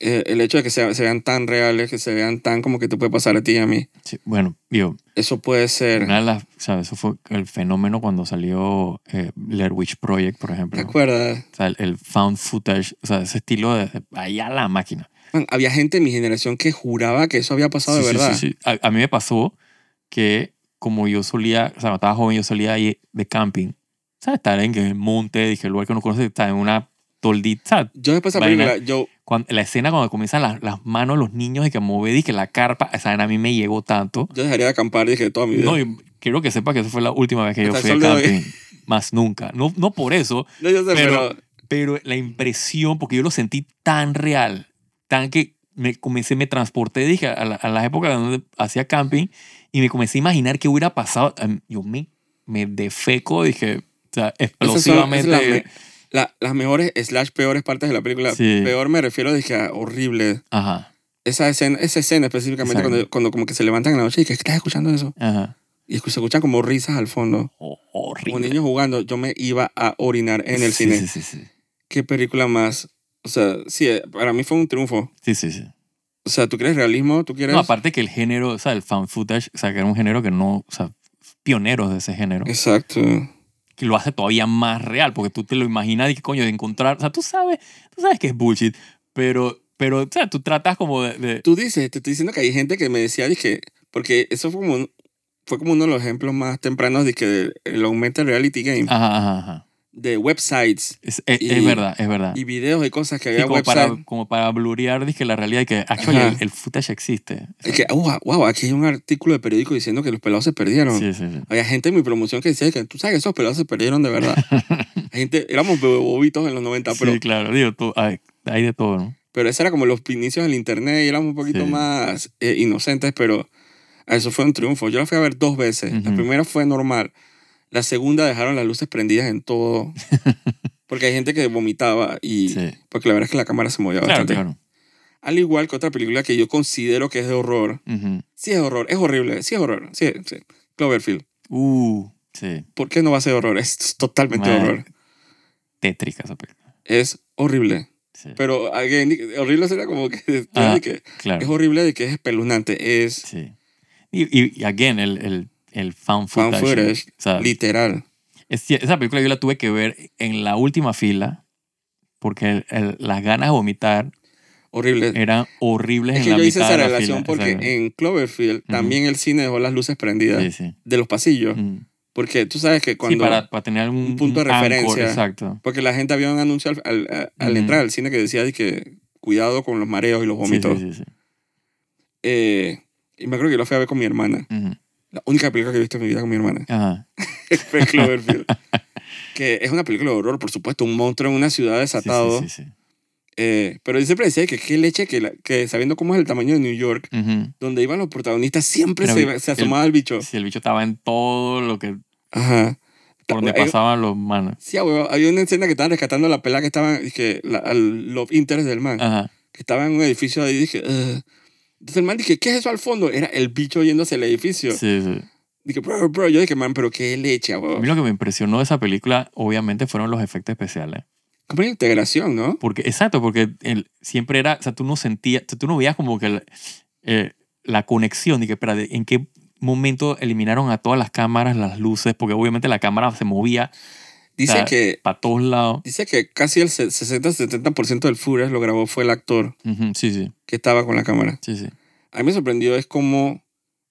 Eh, el hecho de que se, se vean tan reales, que se vean tan como que te puede pasar a ti y a mí, Sí, Bueno, digo, eso puede ser... una de las, ¿sabes? Eso fue el fenómeno cuando salió eh, Blair Witch Project, por ejemplo. ¿Te acuerdas? O sea, el, el found footage, o sea, ese estilo de, de allá la máquina. Man, había gente en mi generación que juraba que eso había pasado Sí, de sí, verdad. sí, sí. A, a mí me pasó que como yo solía, o sea, cuando estaba joven, yo solía ir de camping. ¿Sabes? Estar en el monte, dije, el lugar que uno conoce, está en una toldita. Yo después de esa película, yo, Cuando, la escena cuando comienzan las, las manos, los niños, y que mover y que la carpa, esa vaina a mí me llegó tanto. yo dejaría de acampar, dije, toda mi vida. No, y quiero que sepa que esa fue la última vez que yo Hasta fui sol de hoy. camping. Más nunca. No, no por eso, No, yo sé, Pero- pero, pero la impresión, porque yo lo sentí tan real, tan que me comencé, me transporté, dije, a, la- a las épocas donde hacía camping y me comencé a imaginar qué hubiera pasado. Yo me, me defeco, dije, o sea, explosivamente. las, me- la- las mejores slash peores partes de la película. Sí. Peor me refiero dije, a horrible. Ajá, Esa escena, esa escena específicamente cuando, cuando como que se levantan en la noche y que estás escuchando eso. ajá. Y se escuchan como risas al fondo. Oh, Como horrible. niños jugando. Yo me iba a orinar en el Sí, cine. Sí, sí, sí. Qué película más. O sea, sí, eh, para mí fue un triunfo. Sí, sí, sí. O sea, ¿tú quieres realismo? ¿Tú quieres...? No, aparte que el género, o sea, el fan footage, o sea, que era un género que no, o sea, pioneros de ese género, Exacto. Que lo hace todavía más real, porque tú te lo imaginas y que coño, de encontrar, o sea, tú sabes, tú sabes que es bullshit, pero, pero, o sea, tú tratas como de, de- Tú dices, te estoy diciendo que hay gente que me decía, dije, porque eso fue como, un- fue como uno de los ejemplos más tempranos de que el aumento reality game, ajá, ajá, ajá. De websites Es, es, Y- es verdad, es verdad. y videos y cosas que Sí, había como, websites. para, como para blurear, dije, la realidad de que, actually, Ajá. el, el footage existe. Es que, wow, wow, aquí hay un artículo de periódico diciendo que los pelados se perdieron. Sí, sí. Había gente en mi promoción que decía que tú sabes que esos pelados se perdieron de verdad. hay gente, éramos bobitos en los 90, pero, sí, claro, digo, tú, hay, hay de todo, ¿no? pero ese era como los inicios del internet y éramos un poquito más eh, inocentes, pero eso fue un triunfo. Yo la fui a ver dos veces. La Ujú. primera fue normal. La segunda dejaron las luces prendidas en todo. Porque hay gente que vomitaba y... Sí. Porque la verdad es que la cámara se movía Claro, bastante. claro. Al igual que otra película que yo considero que es de horror. Ujú. Sí es horror, es horrible, sí es horror. Sí, sí. Cloverfield. Uh, sí. ¿Por qué no va a ser horror? Es totalmente Man. horror. Tétrica esa película. Es horrible. Sí. Pero again, horrible sería como que, Ah, que claro. es horrible de que es espeluznante. Es Sí. Y, y, y again, el, el, el Found footage. footage. o sea, literal. es esa película yo la tuve que ver en la última fila porque el- el- las ganas de vomitar Horrible. eran horribles es en que la yo hice mitad esa de la relación fila. porque Esa- en Cloverfield también el cine dejó las luces prendidas Sí, sí. de los pasillos. Mm. Porque tú sabes que Sí, cuando... para, para tener un, un punto de anchor, referencia. exacto. Porque la gente había un anuncio al, al, al Ujú. entrar al cine que decía de que cuidado con los mareos y los Sí, vómitos. sí, sí, sí. Eh, y me acuerdo que yo lo fui a ver con mi hermana. Ujú. La única película que he visto en mi vida con mi hermana Ajá. fue Cloverfield. que es una película de horror, por supuesto. Un monstruo en una ciudad desatado. Sí, sí, sí. Eh, pero yo siempre decía que qué leche que, la- que sabiendo cómo es el tamaño de New York, Ujú. donde iban los protagonistas, siempre Pero se, se asomaba el bicho. Si el bicho estaba en todo lo que Ajá. por donde Hay- pasaban los manos. Sí, ah, huevo, había una escena que estaban rescatando a la pelada que estaba, que la, al love interest del man, Ajá. que estaba en un edificio ahí, dije, "Ugh". Entonces el man dije, ¿qué es eso al fondo? Era el bicho yéndose al edificio. Sí, sí. Dije, bro, bro, yo dije, man, pero qué leche, A huevo. mí lo que me impresionó de esa película, obviamente, fueron los efectos especiales. Como una integración, ¿no? Porque, exacto, porque el, siempre era, o sea, tú no sentías, o sea, tú no veías como que el- eh, la conexión, que, espera, ¿en qué momento eliminaron a todas las cámaras, las luces? Porque obviamente la cámara se movía Dice sea, que para todos lados. dice que casi el 60-70% del footage lo grabó fue el actor Ujú, Sí, sí, que estaba con la cámara. sí, sí. A mí me sorprendió es como,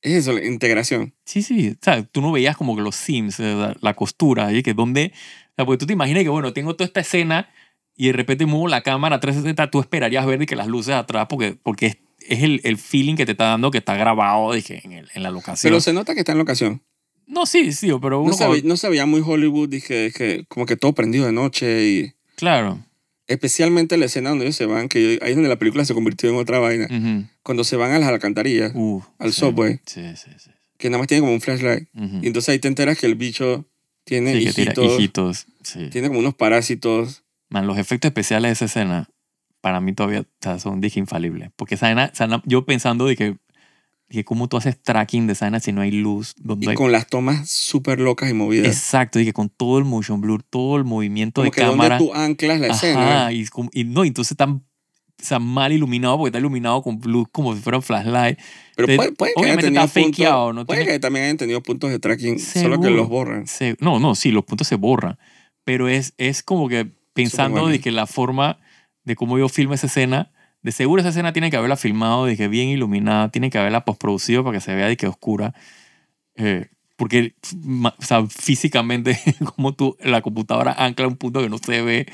es eso, la integración. Sí, sí, o sea, tú no veías como que los sims, eh, la, la costura, y que donde, o sea, porque tú te imaginas que, bueno, tengo toda esta escena y de repente muevo la cámara a 360, tú esperarías ver que las luces atrás, porque, porque es, es el, el feeling que te está dando que está grabado dije, en, el- en la locación. Pero se nota que está en locación. No, sí, sí, pero uno No se, ve- no se veía muy Hollywood, dije, que como que todo prendido de noche y Claro. especialmente la escena donde ellos se van, que ahí es donde la película se convirtió en otra vaina. Ujú. Cuando se van a las alcantarillas, Uh, Al sí. subway. Sí, sí, sí. que nada más tiene como un flashlight. Ujú. Y entonces ahí te enteras que el bicho tiene Sí, que tira hijitos, hijitos. Sí. tiene como unos parásitos. Man, los efectos especiales de esa escena para mí todavía o sea, son dije infalibles. Porque esa vaina- yo pensando de que cómo tú haces tracking de esa vaina si no hay luz. Donde Y hay- con las tomas súper locas y movidas. Exacto, que con todo el motion blur, todo el movimiento Como de que cámara. donde tú anclas la escena. Ajá, y, y no, entonces tan o sea, mal iluminado porque está iluminado con luz como si fuera un flashlight. Pero puede, puede que hayan obviamente está puntos- fakeado, ¿no? Puede Tiene- que también hayan tenido puntos de tracking, solo que Seguro. los borran. Se- no, no, sí, los puntos se borran. Pero es, es como que pensando de que la forma de cómo yo filmo esa escena, de seguro esa escena tiene que haberla filmado que bien iluminada, tiene que haberla postproducido para que se vea de que oscura. Eh, porque o sea, físicamente, como tú, la computadora ancla un punto que no se ve.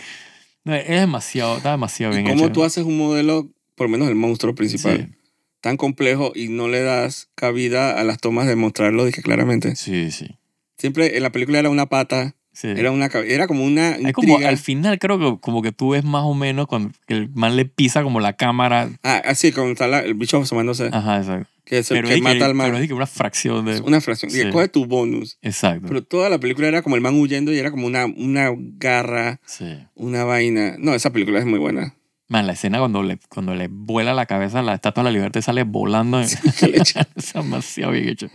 No, es demasiado, está demasiado ¿Y bien cómo hecho. tú haces un modelo, por lo menos el monstruo principal, Sí. tan complejo y no le das cabida a las tomas de mostrarlo dije claramente? Sí, sí. Siempre en la película era una pata, sí. era, una, era como una Hay como intriga. al final creo que como que tú ves más o menos cuando el man le pisa como la cámara. Ah, así, cuando está la- el bicho asomándose, Ajá, exacto. que, es el Pero que es que, mata al pero man. es que una fracción de... Una fracción. Sí. coge tu bonus. Exacto. Pero toda la película era como el man huyendo y era como una, una garra, sí. una vaina. No, esa película es muy buena. Man, la escena cuando le, cuando le vuela la cabeza la estatua de la libertad y sale volando. echa. es demasiado bien hecho.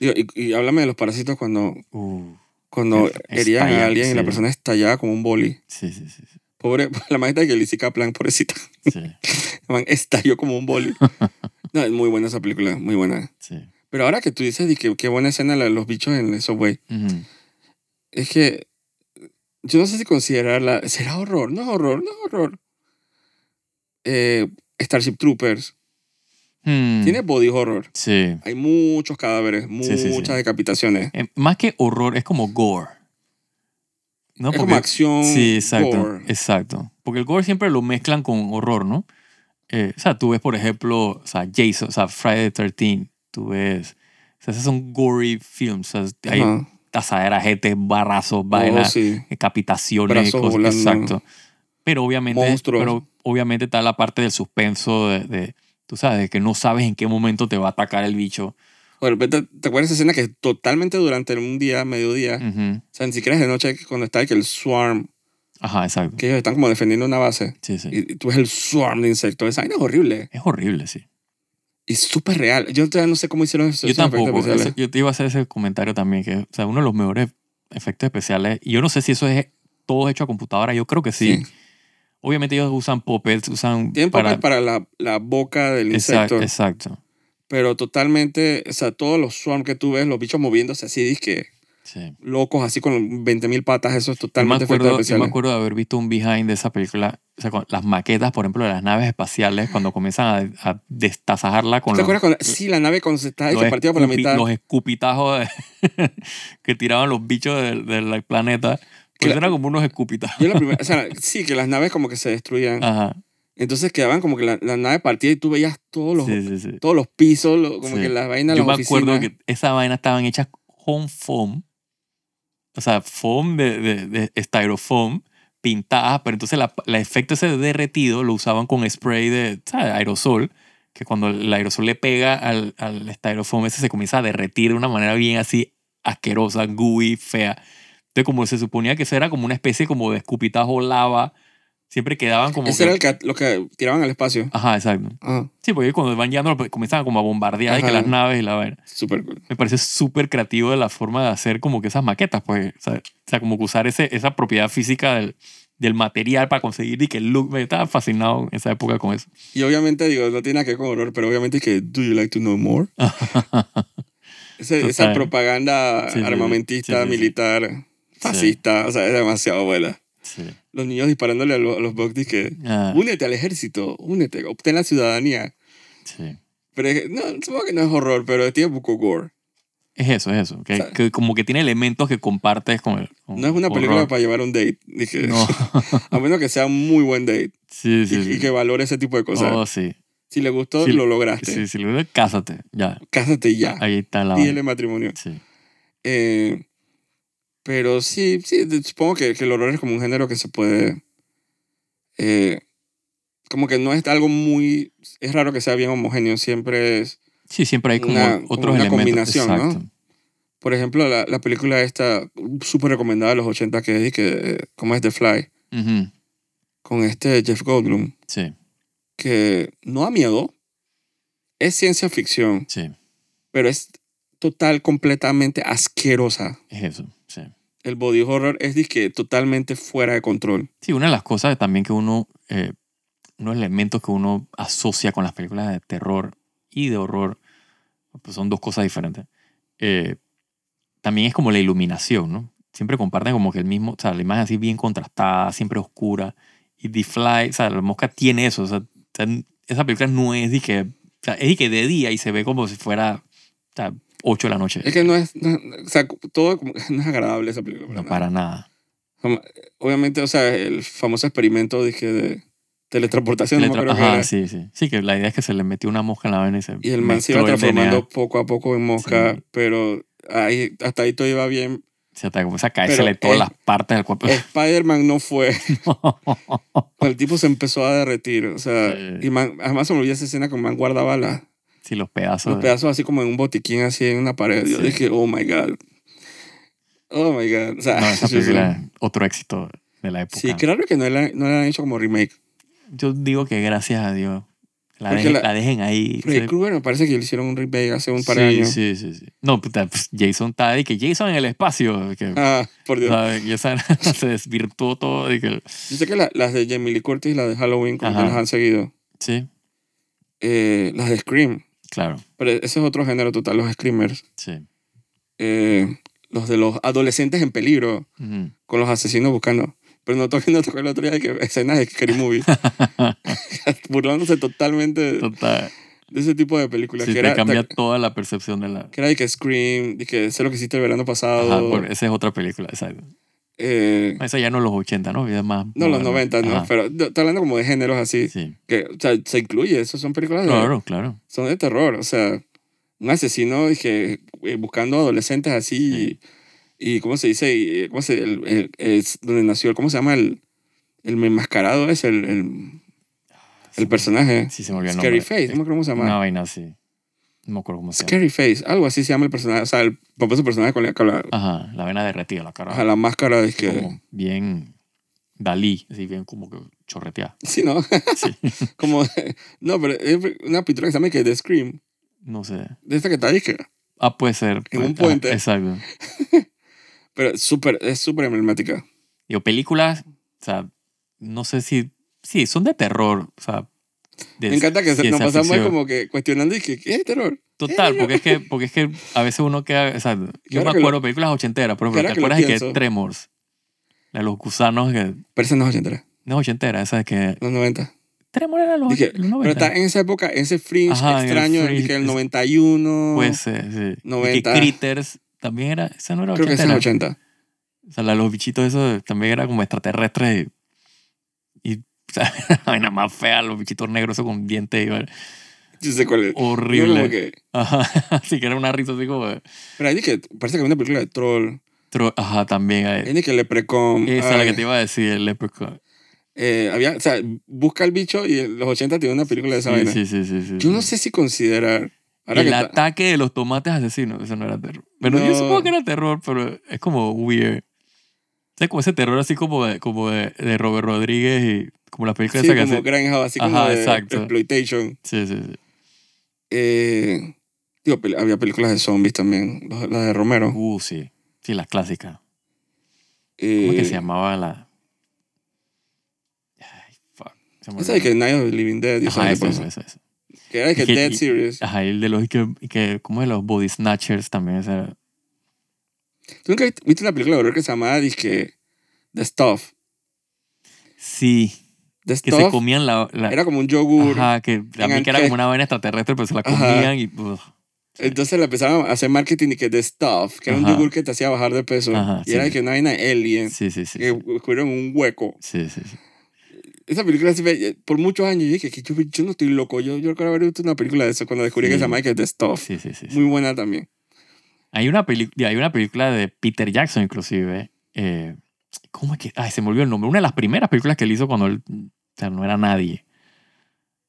Digo, y, y háblame de los parásitos cuando, Uh, cuando herían a alguien y la persona estallaba como un boli. sí, sí, sí. sí. Pobre, la maestra de Lizzie Kaplan, pobrecita. Sí, estalló como un boli. No, es muy buena esa película, muy buena. sí. Pero ahora que tú dices de que qué buena escena la de los bichos en el subway, es que yo no sé si considerarla. ¿Será horror? No es horror, no es horror. Eh, Starship Troopers. Hmm, Tiene body horror. Sí. Hay muchos cadáveres, Sí, sí, sí. muchas decapitaciones. Eh, más que horror, es como gore. ¿No? es Porque- como acción. Sí, exacto. gore. Exacto. Porque el gore siempre lo mezclan con horror, ¿no? Eh, o sea, tú ves, por ejemplo, o sea, Jason, o sea, Friday the 13, tú ves, o sea, esos son gory films, o sea, hay Ajá. tazaderas, gente, barrazos, Oh, vainas, sí. decapitaciones, Brazos cosas, volando. exacto. Pero obviamente, Monstruos. pero obviamente está la parte del suspenso de, de, tú sabes, que no sabes en qué momento te va a atacar el bicho. O de repente, ¿te acuerdas de esa escena que es totalmente durante un día, mediodía? Ujú. O sea, ni siquiera es de noche cuando está que el swarm, Ajá, exacto. que ellos están como defendiendo una base. Sí, sí. Y, y tú ves el swarm de insectos. Esa vaina es horrible. Es horrible, sí. Y súper real. Yo todavía no sé cómo hicieron esos Yo tampoco. Ese- yo te iba a hacer ese comentario también, que o sea, uno de los mejores efectos especiales, y yo no sé si eso es todo hecho a computadora, yo creo que sí. Sí. Obviamente ellos usan puppets, usan Tienen para... para, la, la boca del Exacto, insecto. exacto. Pero totalmente, o sea, todos los swarm que tú ves, los bichos moviéndose así, disque Sí. locos, así con 20.000 patas, eso es Yo me, totalmente acuerdo, yo me acuerdo de haber visto un behind de esa película, o sea, con las maquetas, por ejemplo, de las naves espaciales, cuando comienzan a, a destazajarla con ¿Te los, acuerdas cuando, sí, la nave cuando se está partida por la mitad? los escupitajos de- que tiraban los bichos del, del planeta? Pues eran como unos escupitajos. Yo la primera, o sea, sí, que las naves como que se destruían. Ajá. Entonces quedaban como que la, la nave partía y tú veías todos los, Sí, sí, sí. todos los pisos, lo- como que las vainas, Yo las me acuerdo oficinas. que esa vaina estaban hechas con foam. O sea, foam de, de, de styrofoam pintadas, pero entonces la- el efecto ese de derretido lo usaban con spray de ¿sabes? aerosol, que cuando el aerosol le pega al, al styrofoam ese se comienza a derretir de una manera bien así asquerosa, gooey, fea. Entonces como se suponía que eso era como una especie como de escupitajo lava, siempre quedaban como... Ese que- era el que, lo que tiraban al espacio. Ajá, exacto. Ah, Sí, porque cuando van llegando comienzan como a bombardear y que Ajá. las naves y la vaina súper cool. me parece súper creativo de la forma de hacer como que esas maquetas, pues, o sea, o sea, como que usar ese, esa propiedad física del, del material para conseguir y que el look, me estaba fascinado en esa época con eso. Y obviamente, digo, no tiene nada que ver con horror, pero obviamente que, ¿do you like to know more? Esa Total. propaganda Sí, armamentista, sí, sí. militar, fascista, o sea, es demasiado buena. Sí. Los niños disparándole a, los- los bugs que, Ah, únete al ejército, únete, obtén la ciudadanía. sí. Pero es no, supongo que no es horror, pero tiene poco gore. Es eso, es eso. Que, O sea, que como que tiene elementos que compartes con el. con No es una película horror. para llevar un date. Dije, No. a menos que sea un muy buen date sí, y, sí. y sí. que valore ese tipo de cosas. Oh, sí. Si le gustó, Sí, lo lograste. Sí, sí, luego cásate. Ya. Cásate y ya. Ahí está la. Pídele matrimonio. Sí. Eh, pero sí, sí, supongo que, que el horror es como un género que se puede... eh, como que no es algo muy... Es raro que sea bien homogéneo, siempre es... Sí, siempre hay como Una- otros una elementos. combinación, ¿no? Por ejemplo, la, la película esta súper recomendada de los 80 que es, que, ¿cómo es The Fly? Ujú. con este Jeff Goldblum, Sí, que no da miedo, es ciencia ficción, sí. pero es total, completamente asquerosa. Es eso, sí. El body horror es disque totalmente fuera de control. Sí, una de las cosas también que uno, eh, unos elementos que uno asocia con las películas de terror y de horror, pues son dos cosas diferentes. Eh, también es como la iluminación, ¿no? Siempre comparten como que el mismo, o sea, la imagen así bien contrastada, siempre oscura. Y The Fly, o sea, la mosca tiene eso, o sea, esa película no es de que, o sea, es de que de día y se ve como si fuera, o sea, 8 de la noche. Es que no es, no- o sea, todo como- no es agradable esa película. para No, nada. para nada. Obviamente, o sea, el famoso experimento dije, de teletransportación, no me Letra- acuerdo qué Ajá, sí, sí. Sí, que la idea es que se le metió una mosca en la vena y se Y el man se iba transformando poco a poco en mosca, Sí. pero ahí, hasta ahí todo iba bien. Se te comienza a caérsele todas las partes del cuerpo. Spider-Man no fue. El tipo se empezó a derretir. O sea, Sí. y man, además se me olvidó esa escena que man guardaba la- sí, los pedazos. los pedazos así como en un botiquín, así en una pared. Yo Sí. dije, oh my God. Oh my God. O sea, No, esa película otro éxito de la época. Sí, claro que no la, no la han hecho como remake. Yo digo que gracias a Dios la, dejen, la- la dejen ahí. Freddy Sí, Krueger me parece que le hicieron un remake hace un par sí, de años. sí, sí, sí. No, puta, pues, Jason está ahí, que Jason en el espacio. Que, Ah, por Dios. ¿sabes? Y esa se desvirtuó todo. Y que, Yo sé que la- las de Jamie Lee Curtis y las de Halloween como que las han seguido. sí, Eh, las de Scream. Claro. Pero ese es otro género total, los screamers. Sí. Eh, los de los adolescentes en peligro, con los asesinos buscando. Pero no toqué, no tocó el otro día de que escenas de Scary Movie. Burlándose totalmente de, Total. de ese tipo de películas. Sí, que, te era, cambia te- toda la percepción de la... que era de que Scream, de que sé lo que hiciste el verano pasado. Ajá, por- esa es otra película, exacto. Eh, Esa ya no los 80, ¿no? Es más no, los moderna. 90, ¿no? Ajá, Pero estoy hablando como de géneros así. Sí. Que, o sea, se incluye, eso son películas de, Claro, claro. son de terror. O sea, un asesino dije, eh, buscando adolescentes así. Y, y ¿cómo se dice? Y, eh, ¿Cómo se el, el- es donde nació? ¿Cómo se llama el, el enmascarado? Es el, el, el personaje. Sí, se me olvidó el Scary nombre. Face, no me acuerdo cómo se llama. Una vaina así. No me acuerdo cómo se llama. Scary Face, algo así se llama el personaje. O sea, el famoso personaje con la, la, Ajá, la vena derretida, la cara. ajá, la máscara de que. Como bien Dalí, así bien como que chorreteada. Sí, ¿no? Sí. como. No, pero es una pintura que se llama que The Scream. No sé. De esta que está ahí, que. Ah, puede ser. En un Ah, puente. exacto. Pero es súper, es súper emblemática. Digo, películas, o sea, no sé si. Sí, son de terror. O sea. De Me encanta que nos pasamos como que cuestionando y que, ¿qué es terror? Total, porque es que, porque es que a veces uno queda. O sea, yo Claro me que acuerdo de películas ochenteras, pero claro ¿te que acuerdas de que. Tremors? La de los gusanos que. Pero esa no es ochentera, No es ochentera, esa de que. los 90. Tremors era los, Dije, los pero 90. está en esa época, ese fringe Ajá, en el extraño, fringe, dije, el es- 91. Puede ser, sí. Y 90. que Critters también era. Esa no era creo que esa es ochentera. 80. O sea, la los bichitos esos también era como extraterrestres o sea, la vaina más fea, los bichitos negros con dientes y Yo sé cuál es. Yo horrible. que, Ajá, así que era una risa así como pero ahí dije, parece que hay una película de troll. tro- Ajá, también. Hay- de que Leprecon. Esa es la que te iba a decir, el Leprechaun. eh, había, o sea, busca el bicho y en los 80 tiene una película de esa Sí, vaina. sí, sí, sí, sí, Yo no sí. sé si considerar. Ahora el que ta- ataque de los tomates asesinos, eso no era terror. Pero yo No. supongo que era terror, pero es como weird. Sea, como ese terror así como de, como de, de Robert Rodríguez y como la película sí, esa que como hace. Grindhouse, así como Ajá, de exacto. exploitation. Sí, sí, sí. Eh, digo, había películas de zombies también, las de Romero. Uh, sí. Sí, las clásicas. Eh, ¿Cómo es que se llamaba la...? Ay, fuck. Esa de que Night of the Living Dead, Ajá, eso, eso, eso, que era de que que- Dead y- Series. Ajá, y el de los... que, que, ¿Cómo es? Los Body Snatchers también. esa- ¿Tú nunca viste- una película de horror que se llamaba disque The Stuff? Sí, The que se Stuff comían la... la- era como un yogur. Ajá, que también que era como una vaina extraterrestre, pero se la Ajá. comían y... ugh. Entonces le empezaron a hacer marketing y que The Stuff, que era un Ajá. yogur que te hacía bajar de peso. Ajá, y sí. era que una vaina alien, Sí, sí, sí. que descubrieron un hueco. Sí, sí, sí. Esa película me- por muchos años yo dije que yo, yo no estoy loco. Yo, yo quiero haber visto una película de eso cuando descubrí Sí. que se llama que The Stuff. Sí, sí, sí. Muy buena también. Hay una, peli- hay una película de Peter Jackson, inclusive. eh, ¿Cómo es que? Ay, se me olvidó el nombre. Una de las primeras películas que él hizo cuando él o sea, no era nadie.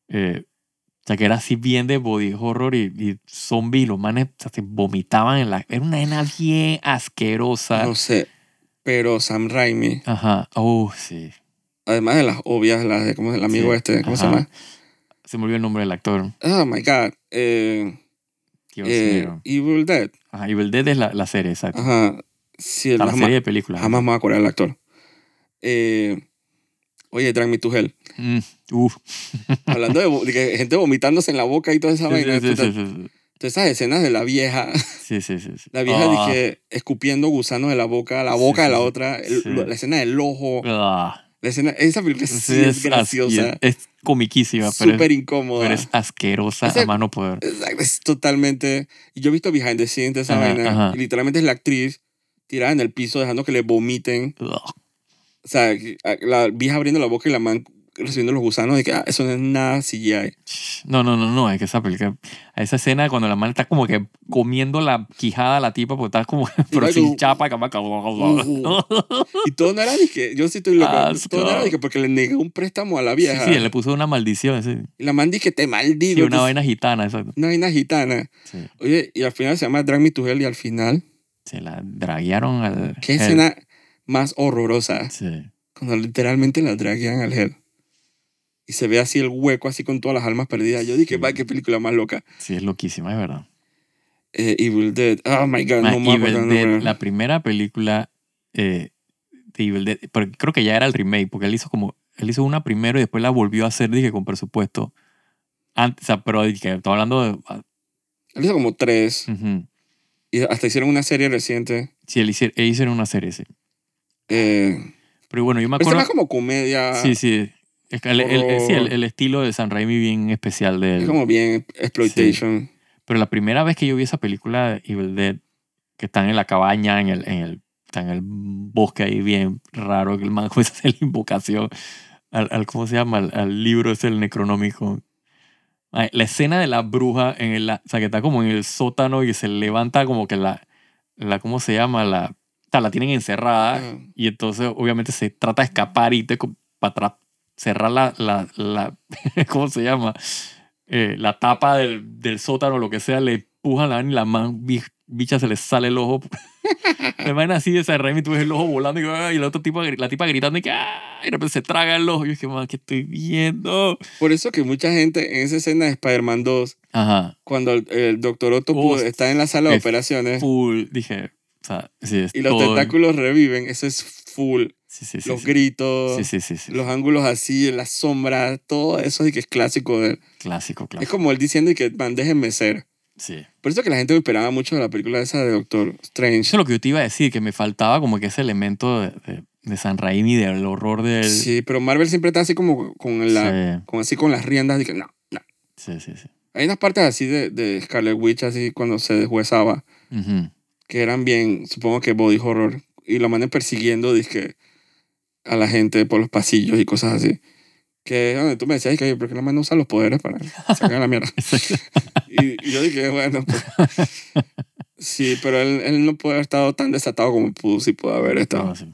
Eh, o sea, que era así bien de body horror y, y zombies. Los manes o sea, se vomitaban en la... Era una escena bien asquerosa. No sé, pero Sam Raimi, Ajá. Oh, sí. Además de las obvias, las de, ¿cómo es el amigo Sí, este? ¿Cómo se ajá. llama? Se me olvidó el nombre del actor. Oh my God. Eh, Dios eh. Evil Dead. Ajá, Evil Dead es la, la serie, exacto. Ajá. Sí, la jamás, serie de películas. jamás me voy a acordar del actor. Eh, oye, Drag Me to Hell. Mm, uf. Hablando de, de gente vomitándose en la boca y toda esa Sí, vaina. sí, Todas esas escenas de la vieja. sí, sí, sí, sí. La vieja Ah, dije, escupiendo gusanos de la boca la boca de la otra. el-. La escena del ojo. ah, La escena, esa película sí, sí, es, graciosa. Es, es comiquísima, pero, Súper incómoda. pero es asquerosa a mano poder. Es totalmente. Yo he visto behind the scenes de esa Ajá, vaina. ajá. Y literalmente es la actriz tirada en el piso dejando que le vomiten. Ugh. O sea, la vieja abriendo la boca y la man recibiendo los gusanos. Y que ah, eso no es nada CGI. No, no, no, no, es que esa película, esa escena cuando la mano está como que comiendo la quijada a la tipa, porque está como, pero sin chapa, que Y todo no era de que. Yo sí estoy loco. Todo no era de que porque le negó un préstamo a la vieja. Sí, sí, le puso una maldición, sí. Y la man que te Sí, maldigo. una entonces, vaina gitana, exacto. una vaina gitana. Sí, Oye, y al final se llama Drag Me to Hell. Y al final, se la draguearon al... qué hell. escena más horrorosa. Sí. Cuando literalmente la draguean al Hell. Y se ve así el hueco, así con todas las almas perdidas. Yo dije, va, qué película más loca. Sí, es loquísima, es verdad. Eh, Evil Dead. Oh my God, Ma, no me Evil Dead, la primera película eh, de Evil Dead, pero creo que ya era el remake, porque él hizo como, él hizo una primero y después la volvió a hacer, dije, con presupuesto. Antes, o sea, pero dije, estaba hablando de... ah, Él hizo como tres. Y hasta hicieron una serie reciente. Sí, él hizo una serie, sí. Eh, Pero bueno, yo me pero es acuerdo... más como comedia. Sí, sí. Es que el, el- el- sí, el- estilo de San Raimi bien especial de él. Es como bien exploitation. Pero la primera vez que yo vi esa película de Evil Dead, que están en la cabaña, en el, en el, están en el bosque ahí bien raro, que el man comienza a hacer la invocación al, al ¿cómo se llama? Al, al libro ese, el necronómico. La escena de la bruja, en el, o sea, que está como en el sótano y se levanta como que la, la ¿cómo se llama? La, la tienen encerrada Ajá. y entonces obviamente se trata de escapar y te, para atrás, cerrar la, la, la ¿cómo se llama? Eh, la tapa del, del sótano, lo que sea, le empujan la y la man, bi- bicha se le sale el ojo. La vaina así de esa Raimi, tú ves el ojo volando y, ¡ah! y el otro tipo, la tipa gritando y que ¡ah! y de repente se traga el ojo. Y yo dije, man, ¿qué estoy viendo? Por eso que mucha gente en esa escena de Spider-Man 2, Ajá, cuando el, el Doctor Octopus Uf, está en la sala de es operaciones full, dije, o sea, sí, es y los todo- tentáculos reviven, eso es full. Sí, sí, sí. los gritos, los ángulos así, las sombras, todo eso es que es clásico de él. Clásico, Es clásico. como él diciendo y que, man, déjenme ser. Sí. Por eso que la gente esperaba mucho de la película esa de Doctor Strange. Eso es lo que yo te iba a decir, que me faltaba como que ese elemento de, de, de San Raimi, del horror del... Sí, pero Marvel siempre está así como con, la, con, así con las riendas de que no, no. sí, sí. sí. Hay unas partes así de, de Scarlet Witch, así cuando se deshuesaba, Ujú. que eran bien, supongo que body horror. Y lo mandan persiguiendo, dizque, a la gente por los pasillos y cosas así. Que tú me decías, que, ¿por qué la man no usa los poderes para sacar la mierda? y, y yo dije, bueno, pues. Sí, pero él, él no puede haber estado tan desatado como pudo, si pudo haber estado. No, sí.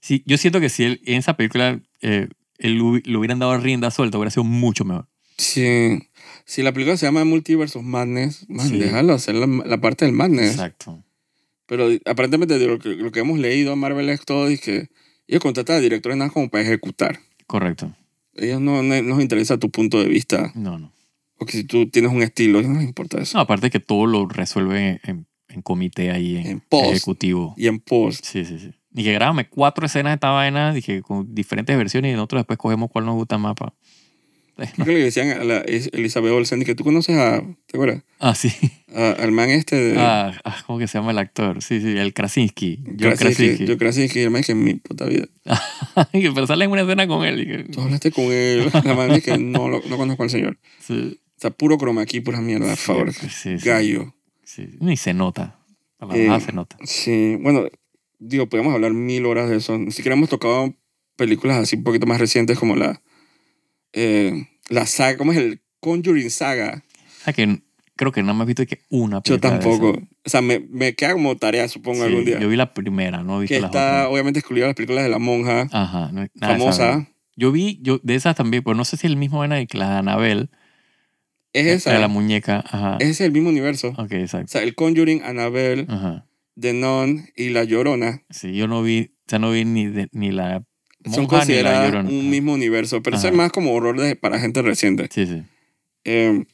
Sí, yo siento que si él, en esa película eh, él le hubieran dado rienda suelta, hubiera sido mucho mejor. Sí. Si la película se llama Multiverse of Madness, man, Sí. déjalo hacer la, la parte del Madness. Exacto. Pero aparentemente lo que, lo que hemos leído a Marvel es todo es que ellos contratan a directores nada como para ejecutar. Correcto. Ellos no, no, no les interesa tu punto de vista. No, no. Porque si tú tienes un estilo, no les importa eso. No, aparte que todo lo resuelven en, en, en comité ahí, en, En post. ejecutivo. Y en post. Sí, sí, sí. Que grábame cuatro escenas de esta vaina, dije, con diferentes versiones y nosotros después cogemos cuál nos gusta más. Pa. Creo que le decían a la es- Elizabeth Olsen que tú conoces a, ¿te acuerdas? Ah, sí. A- al man este de Ah, ah, ¿cómo que se llama el actor? Sí, sí, el Krasinski. John Krasinski. Yo Krasinski, el man que en mi puta vida. Pero sale en una escena con él. y que- Tú hablaste con él. La man dice que no, lo- no conozco al señor. Sí, O sea, puro croma aquí, pura mierda, por favor. sí, Gallo. sí. Ni se nota. A la Eh, se nota. Sí, bueno, digo, podemos hablar mil horas de eso. Ni siquiera hemos tocado películas así un poquito más recientes como la, eh, la saga, ¿cómo es el Conjuring Saga? O sea que creo que no me has visto que una Yo película de tampoco. O sea, me, me queda como tarea, supongo, Sí, algún día. Yo vi la primera, no he visto que las está, otras. obviamente, excluida las películas de la monja, Ajá. no- nada famosa. Yo vi, yo, de esas también, pues no sé si el mismo vaina de que la de Anabel. Es esa. de la muñeca. Ajá. Ese es el mismo universo. Ok, O exacto. sea, el Conjuring, Annabelle, Ajá. The Nun y La Llorona. Sí, yo no vi, o sea, no vi ni, de- ni la son consideradas un Ajá. mismo universo, pero eso es más como horror de, para gente reciente. Sí, sí. Eh,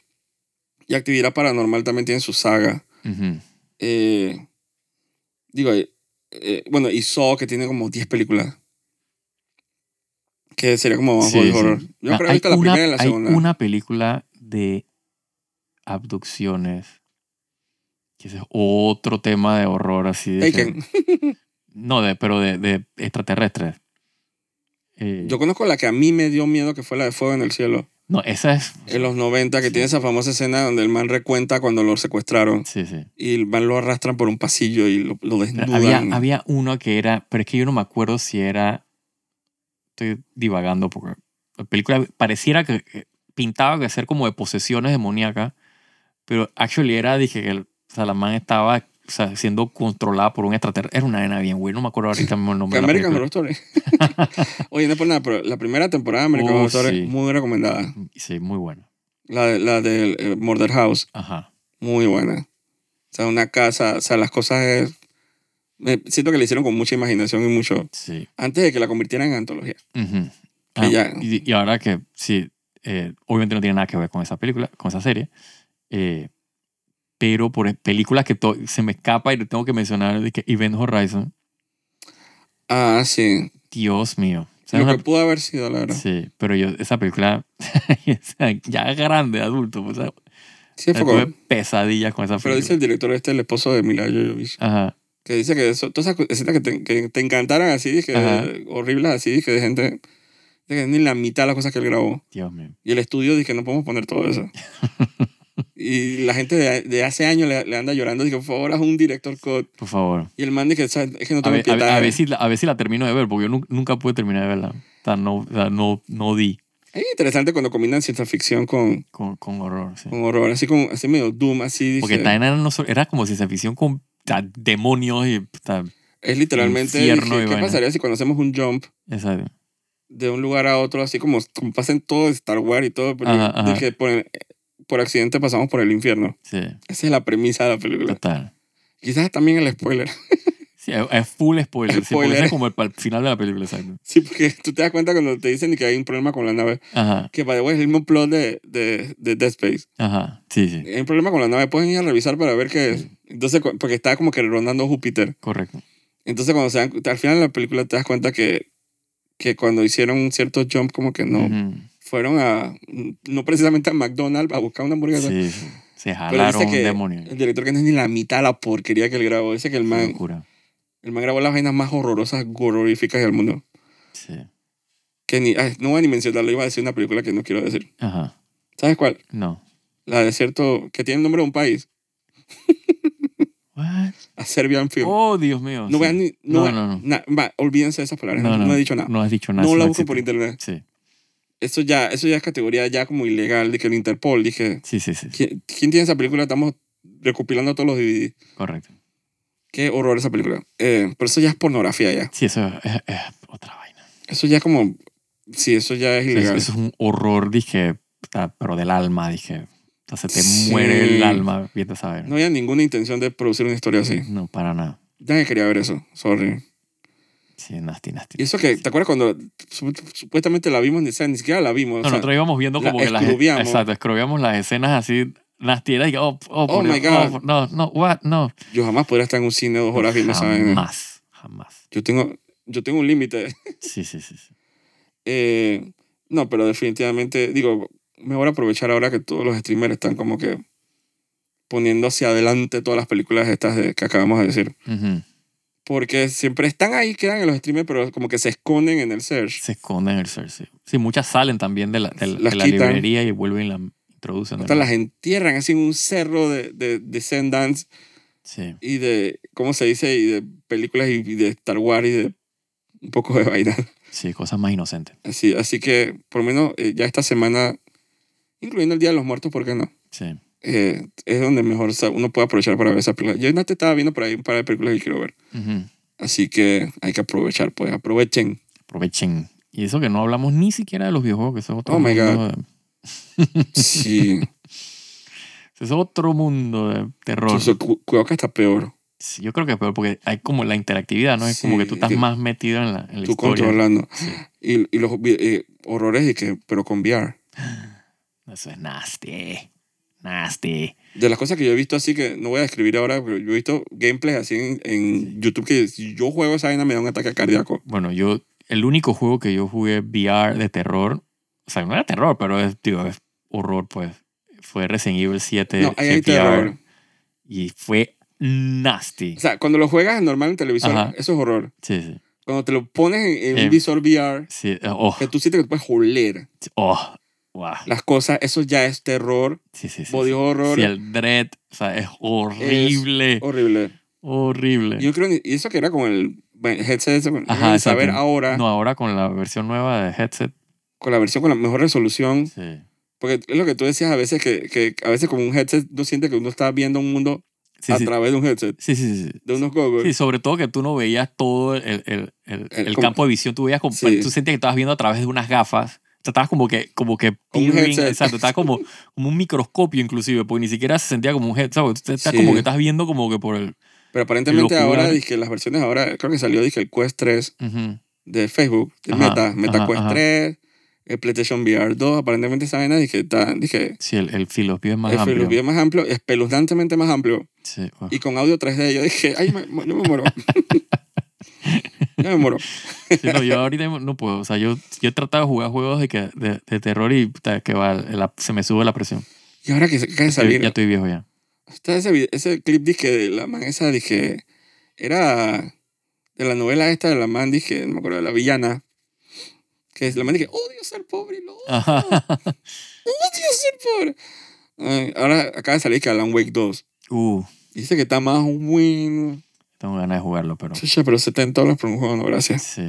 y Actividad Paranormal también tiene su saga. Eh, digo, eh, eh, bueno, y Saw, que tiene como 10 películas. Que sería como más Sí, body sí. horror. Yo Ah, creo que hay la una- primera y la hay segunda. una película de abducciones. Que ese es otro tema de horror así. De no, de, pero de, de extraterrestres. Eh, Yo conozco la que a mí me dio miedo, que fue la de Fuego en el Cielo. no, esa es. En los 90, que Sí. tiene esa famosa escena donde el man recuenta cuando lo secuestraron. Sí, sí. Y el man lo arrastran por un pasillo y lo, desnudan. Había, había uno que era, pero es que yo no me acuerdo si era, estoy divagando porque la película pareciera que pintaba que ser como de posesiones demoníacas, pero actually era, dije que el, o sea, la man estaba o sea, siendo controlada por un extraterrestre. Era una nena bien güey, no me acuerdo ahorita mismo el nombre de American. Horror Story. Oye, no es por nada, pero la primera temporada de American Oh, Horror Story, sí. muy recomendada. Sí, muy buena. La, de- la del eh, Murder House, Ajá. muy buena. O sea, una casa, o sea, las cosas es... me- siento que le hicieron con mucha imaginación y mucho... Sí. Antes de que la convirtieran en antología. Ujú. Que Ah, ya- y, y ahora que sí, eh, obviamente no tiene nada que ver con esa película, con esa serie, eh, pero por películas que se me escapa y tengo que mencionar de que Event Horizon, Ah, sí. Dios mío. O sea, Lo que pudo haber sido, la verdad. sí, pero yo, esa película, ya grande, adulto, o sea, Sí, fue tuve pesadillas con esa Pero película. dice el director este, el esposo de Mila Jovovich, Ajá, que dice que eso, todas esas escenas que te, que te encantaron así, que Ajá. horribles así, que de gente, de que ni la mitad de las cosas que él grabó. Dios mío. Y el estudio dice que no podemos poner todo eso. y la gente de, de hace años le, le anda llorando, dice, por favor, haz un director cut. Por favor. Y el man dice, "¿Sabes? es que no A tengo a, piedad. a ver si, la- a si la termino de ver, porque yo nu- nunca pude terminar de verla. O sea, no, o sea, no, no di Es interesante cuando combinan ciencia ficción con, con, con horror. sí. con horror, así, como, así medio Doom, así. Porque también era, no era como ciencia ficción con demonios y es literalmente, infierno dije, ¿qué pasaría si conocemos un jump esa- de un lugar a otro, así como, como pasa en todo Star Wars y todo, pero Ajá, ajá. dije, por, por accidente pasamos por el infierno. sí, Esa es la premisa de la película. total. Quizás también el spoiler. Sí, es, full spoiler. sí, Spoiler. ese es como el, el final de la película, exacto. Sí, porque tú te das cuenta cuando te dicen que hay un problema con la nave, Ajá, que way, es el mismo plot de, de, de Dead Space. ajá, sí, sí, Hay un problema con la nave, pueden ir a revisar para ver qué es. Entonces, porque está como que rondando Júpiter. correcto. Entonces, cuando se dan, al final de la película te das cuenta que, que cuando hicieron un cierto jump, como que no, Ujú. Fueron a, no precisamente a McDonald's a buscar una hamburguesa. Sí. Se jalaron un que demonio. el director que no es ni la mitad de la porquería que él grabó. Dice que el man, locura. el man grabó las vainas más horrorosas, gororíficas del mundo. Sí. Que ni, ay, no voy a ni mencionarlo, iba a decir una película que no quiero decir. Ajá. ¿Sabes cuál? No. La de cierto, que tiene el nombre de un país. What? A Serbian Film. Oh, Dios mío. no sí. vean ni, no, No, vean- no, no. na- va, olvídense de esas palabras. No, No, he dicho nada. No has dicho nada. No la busco por internet. Sí, Eso ya, eso ya es categoría ya como ilegal, de que el Interpol, dije, sí, sí, sí. ¿quién, quién tiene esa película? Estamos recopilando todos los DVD. Correcto. Qué horror esa película. Eh, pero eso ya es pornografía ya. Sí, eso es, es otra vaina. Eso ya como, sí, eso ya es ilegal. eso es un horror, dije, pero del alma, dije. O sea, se te Sí. muere el alma viendo vaina. No había ninguna intención de producir una historia así. No, para nada. Nadie quería ver eso, sorry. Sí, nasty, nasty. Y eso que, ¿te acuerdas cuando sup- supuestamente la vimos? O sea, ni siquiera la vimos. No, sea, nosotros íbamos viendo la como que las... Exacto, escrubiamos las escenas así nasty. Era y oh, oh, Oh my God. oh, no, no, what, no. yo jamás podría estar en un cine dos horas viendo esa. Jamás, jamás. Yo tengo, yo tengo un límite. Sí, sí, sí. sí. Eh, no, pero definitivamente, digo, mejor aprovechar ahora que todos los streamers están como que poniendo hacia adelante todas las películas estas de, que acabamos de decir. Ujú. Porque siempre están ahí, quedan en los streamers, pero como que se esconden en el search. Se esconden en el search, sí. Sí, muchas salen también de la, de la- Las de la quitan. librería y vuelven y la introducen. Hasta las entierran así en un cerro de, de, de Sundance Sí, y de, ¿cómo se dice? Y de películas y, y de Star Wars y de un poco de vaina. sí, cosas más inocentes. Así, así que, por lo menos, eh, ya esta semana, incluyendo el Día de los Muertos, ¿por qué no? Sí. Eh, es donde mejor uno puede aprovechar para ver esa película. Yo no te estaba viendo por ahí un par de películas que quiero ver. Así que hay que aprovechar, pues aprovechen. Aprovechen. Y eso que no hablamos ni siquiera de los videojuegos, que eso es otro Oh my mundo. de- Sí. eso es otro mundo de terror. Cuidado que está peor. Sí, yo creo que es peor porque hay como la interactividad, ¿no? Es como que tú estás más metido en la, en la Tú historia. controlando. Sí. Y, y los eh, horrores, y que, pero con VR. Eso es nasty. Nasty. De las cosas que yo he visto así, que no voy a describir ahora, pero yo he visto gameplays así en, en YouTube que si yo juego esa vaina me da un ataque cardíaco. Bueno, yo, el único juego que yo jugué VR de terror, o sea, no era terror, pero es, digo, es horror, pues, fue Resident Evil 7 No, ahí hay VR, terror. y fue nasty. O sea, cuando lo juegas normal en televisor, Ajá. eso es horror. Sí, sí. Cuando te lo pones en, en Eh, un visor VR, Sí, eh, oh, que tú sientes que tú puedes oler oh, wow. las cosas, eso ya es terror, Sí, sí, sí. body sí. horror, Sí, el dread, o sea, es horrible. horrible. horrible. Yo creo, y eso que era con el headset, ese, Ajá, saber ahora, No, ahora con la versión nueva de headset. con la versión con la mejor resolución, Sí. porque es lo que tú decías a veces, que, que a veces con un headset uno siente que uno está viendo un mundo Sí, a sí. través de un headset, Sí, sí, sí. de unos goggles. Sí, sobre todo que tú no veías todo el, el, el, El- campo de visión, tú veías tú sentías que estabas viendo a través de unas gafas. Estabas como que, como que peering, exacto, estaba como, como un microscopio inclusive, porque ni siquiera se sentía como un headset, ¿sabes? Estás Sí. como que estás viendo como que por el... Pero aparentemente el ahora, dije, las versiones ahora, creo que salió, dije, el Quest 3 Ujú. de Facebook, de Ajá, Meta, Meta ajá, Quest ajá. 3, el PlayStation VR 2, aparentemente esa vaina, dije, está, dije, Sí, el, el view es más el amplio. Philips es más amplio, espeluznantemente más amplio, Sí, oh. y con audio 3D, yo dije, ay, me- yo me muero. yo me. Sí, no, yo ahorita no puedo. O sea, yo, yo he tratado de jugar juegos de, que, de, de terror y que va, la- se me sube la presión. Y ahora que acaba de salir, ya estoy viejo ya. está ese, ese clip, dije, de la man esa, dije, era de la novela esta de la man, dije, no me acuerdo, de la villana, que es la man, dije, odio ser pobre, lo Ajá. odio ser pobre. Ay, ahora acaba de salir que Alan Wake 2. Uh, Dice que está más bueno. Tengo ganas de jugarlo, pero Chucha, pero 70 dólares por un juego, no, gracias. sí.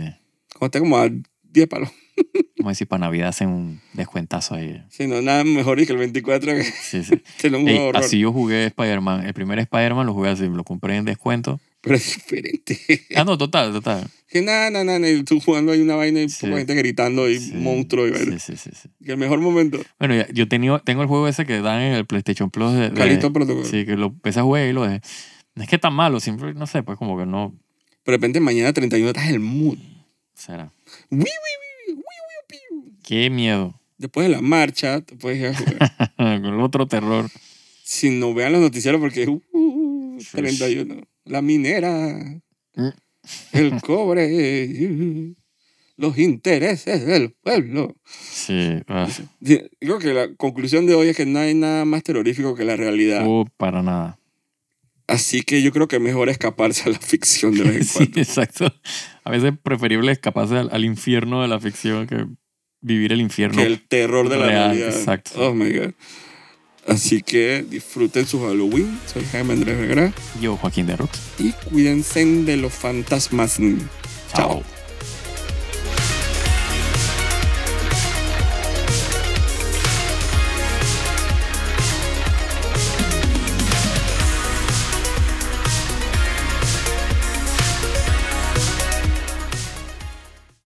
Como está como a 10 palos. Como decir, para Navidad hacen un descuentazo ahí. Sí, no, nada mejor que el 24 que Sí, sí. tener un Ey, así yo jugué Spider-Man. El primer Spider-Man lo jugué así, lo compré en descuento. Pero es diferente. Ah, no, total, total. que nada, nada, nada. Y tú jugando hay una vaina y Sí. gente gritando y Sí, monstruo y vaina. Sí, sí, sí, sí. Que el mejor momento. Bueno, yo tenía, tengo el juego ese que dan en el PlayStation Plus de, de- Calito Protocol. Sí, que lo empecé a jugar y lo dejé. No es que tan malo, siempre, no sé, pues como que no Pero de repente mañana 31 estás en el mood. será. Uy, uy, uy, uy, uy. Qué miedo. Después de la marcha, te puedes ir a jugar. Con el otro terror. si no vean los noticieros porque uh, uh, Shush. 31. La minera. Mm. El cobre. los intereses del pueblo. Sí. ah, Digo que la conclusión de hoy es que no hay nada más terrorífico que la realidad. uh, para nada. Así que yo creo que es mejor escaparse a la ficción de vez en Sí, exacto. A veces es preferible escaparse al, al infierno de la ficción que vivir el infierno. que el terror de la Real, realidad. exacto. Oh my God. Así que disfruten su Halloween. Soy Jaime Andrés Vergara. Yo, Joaquín de Rux. Y cuídense de los fantasmas. Chao. Chao.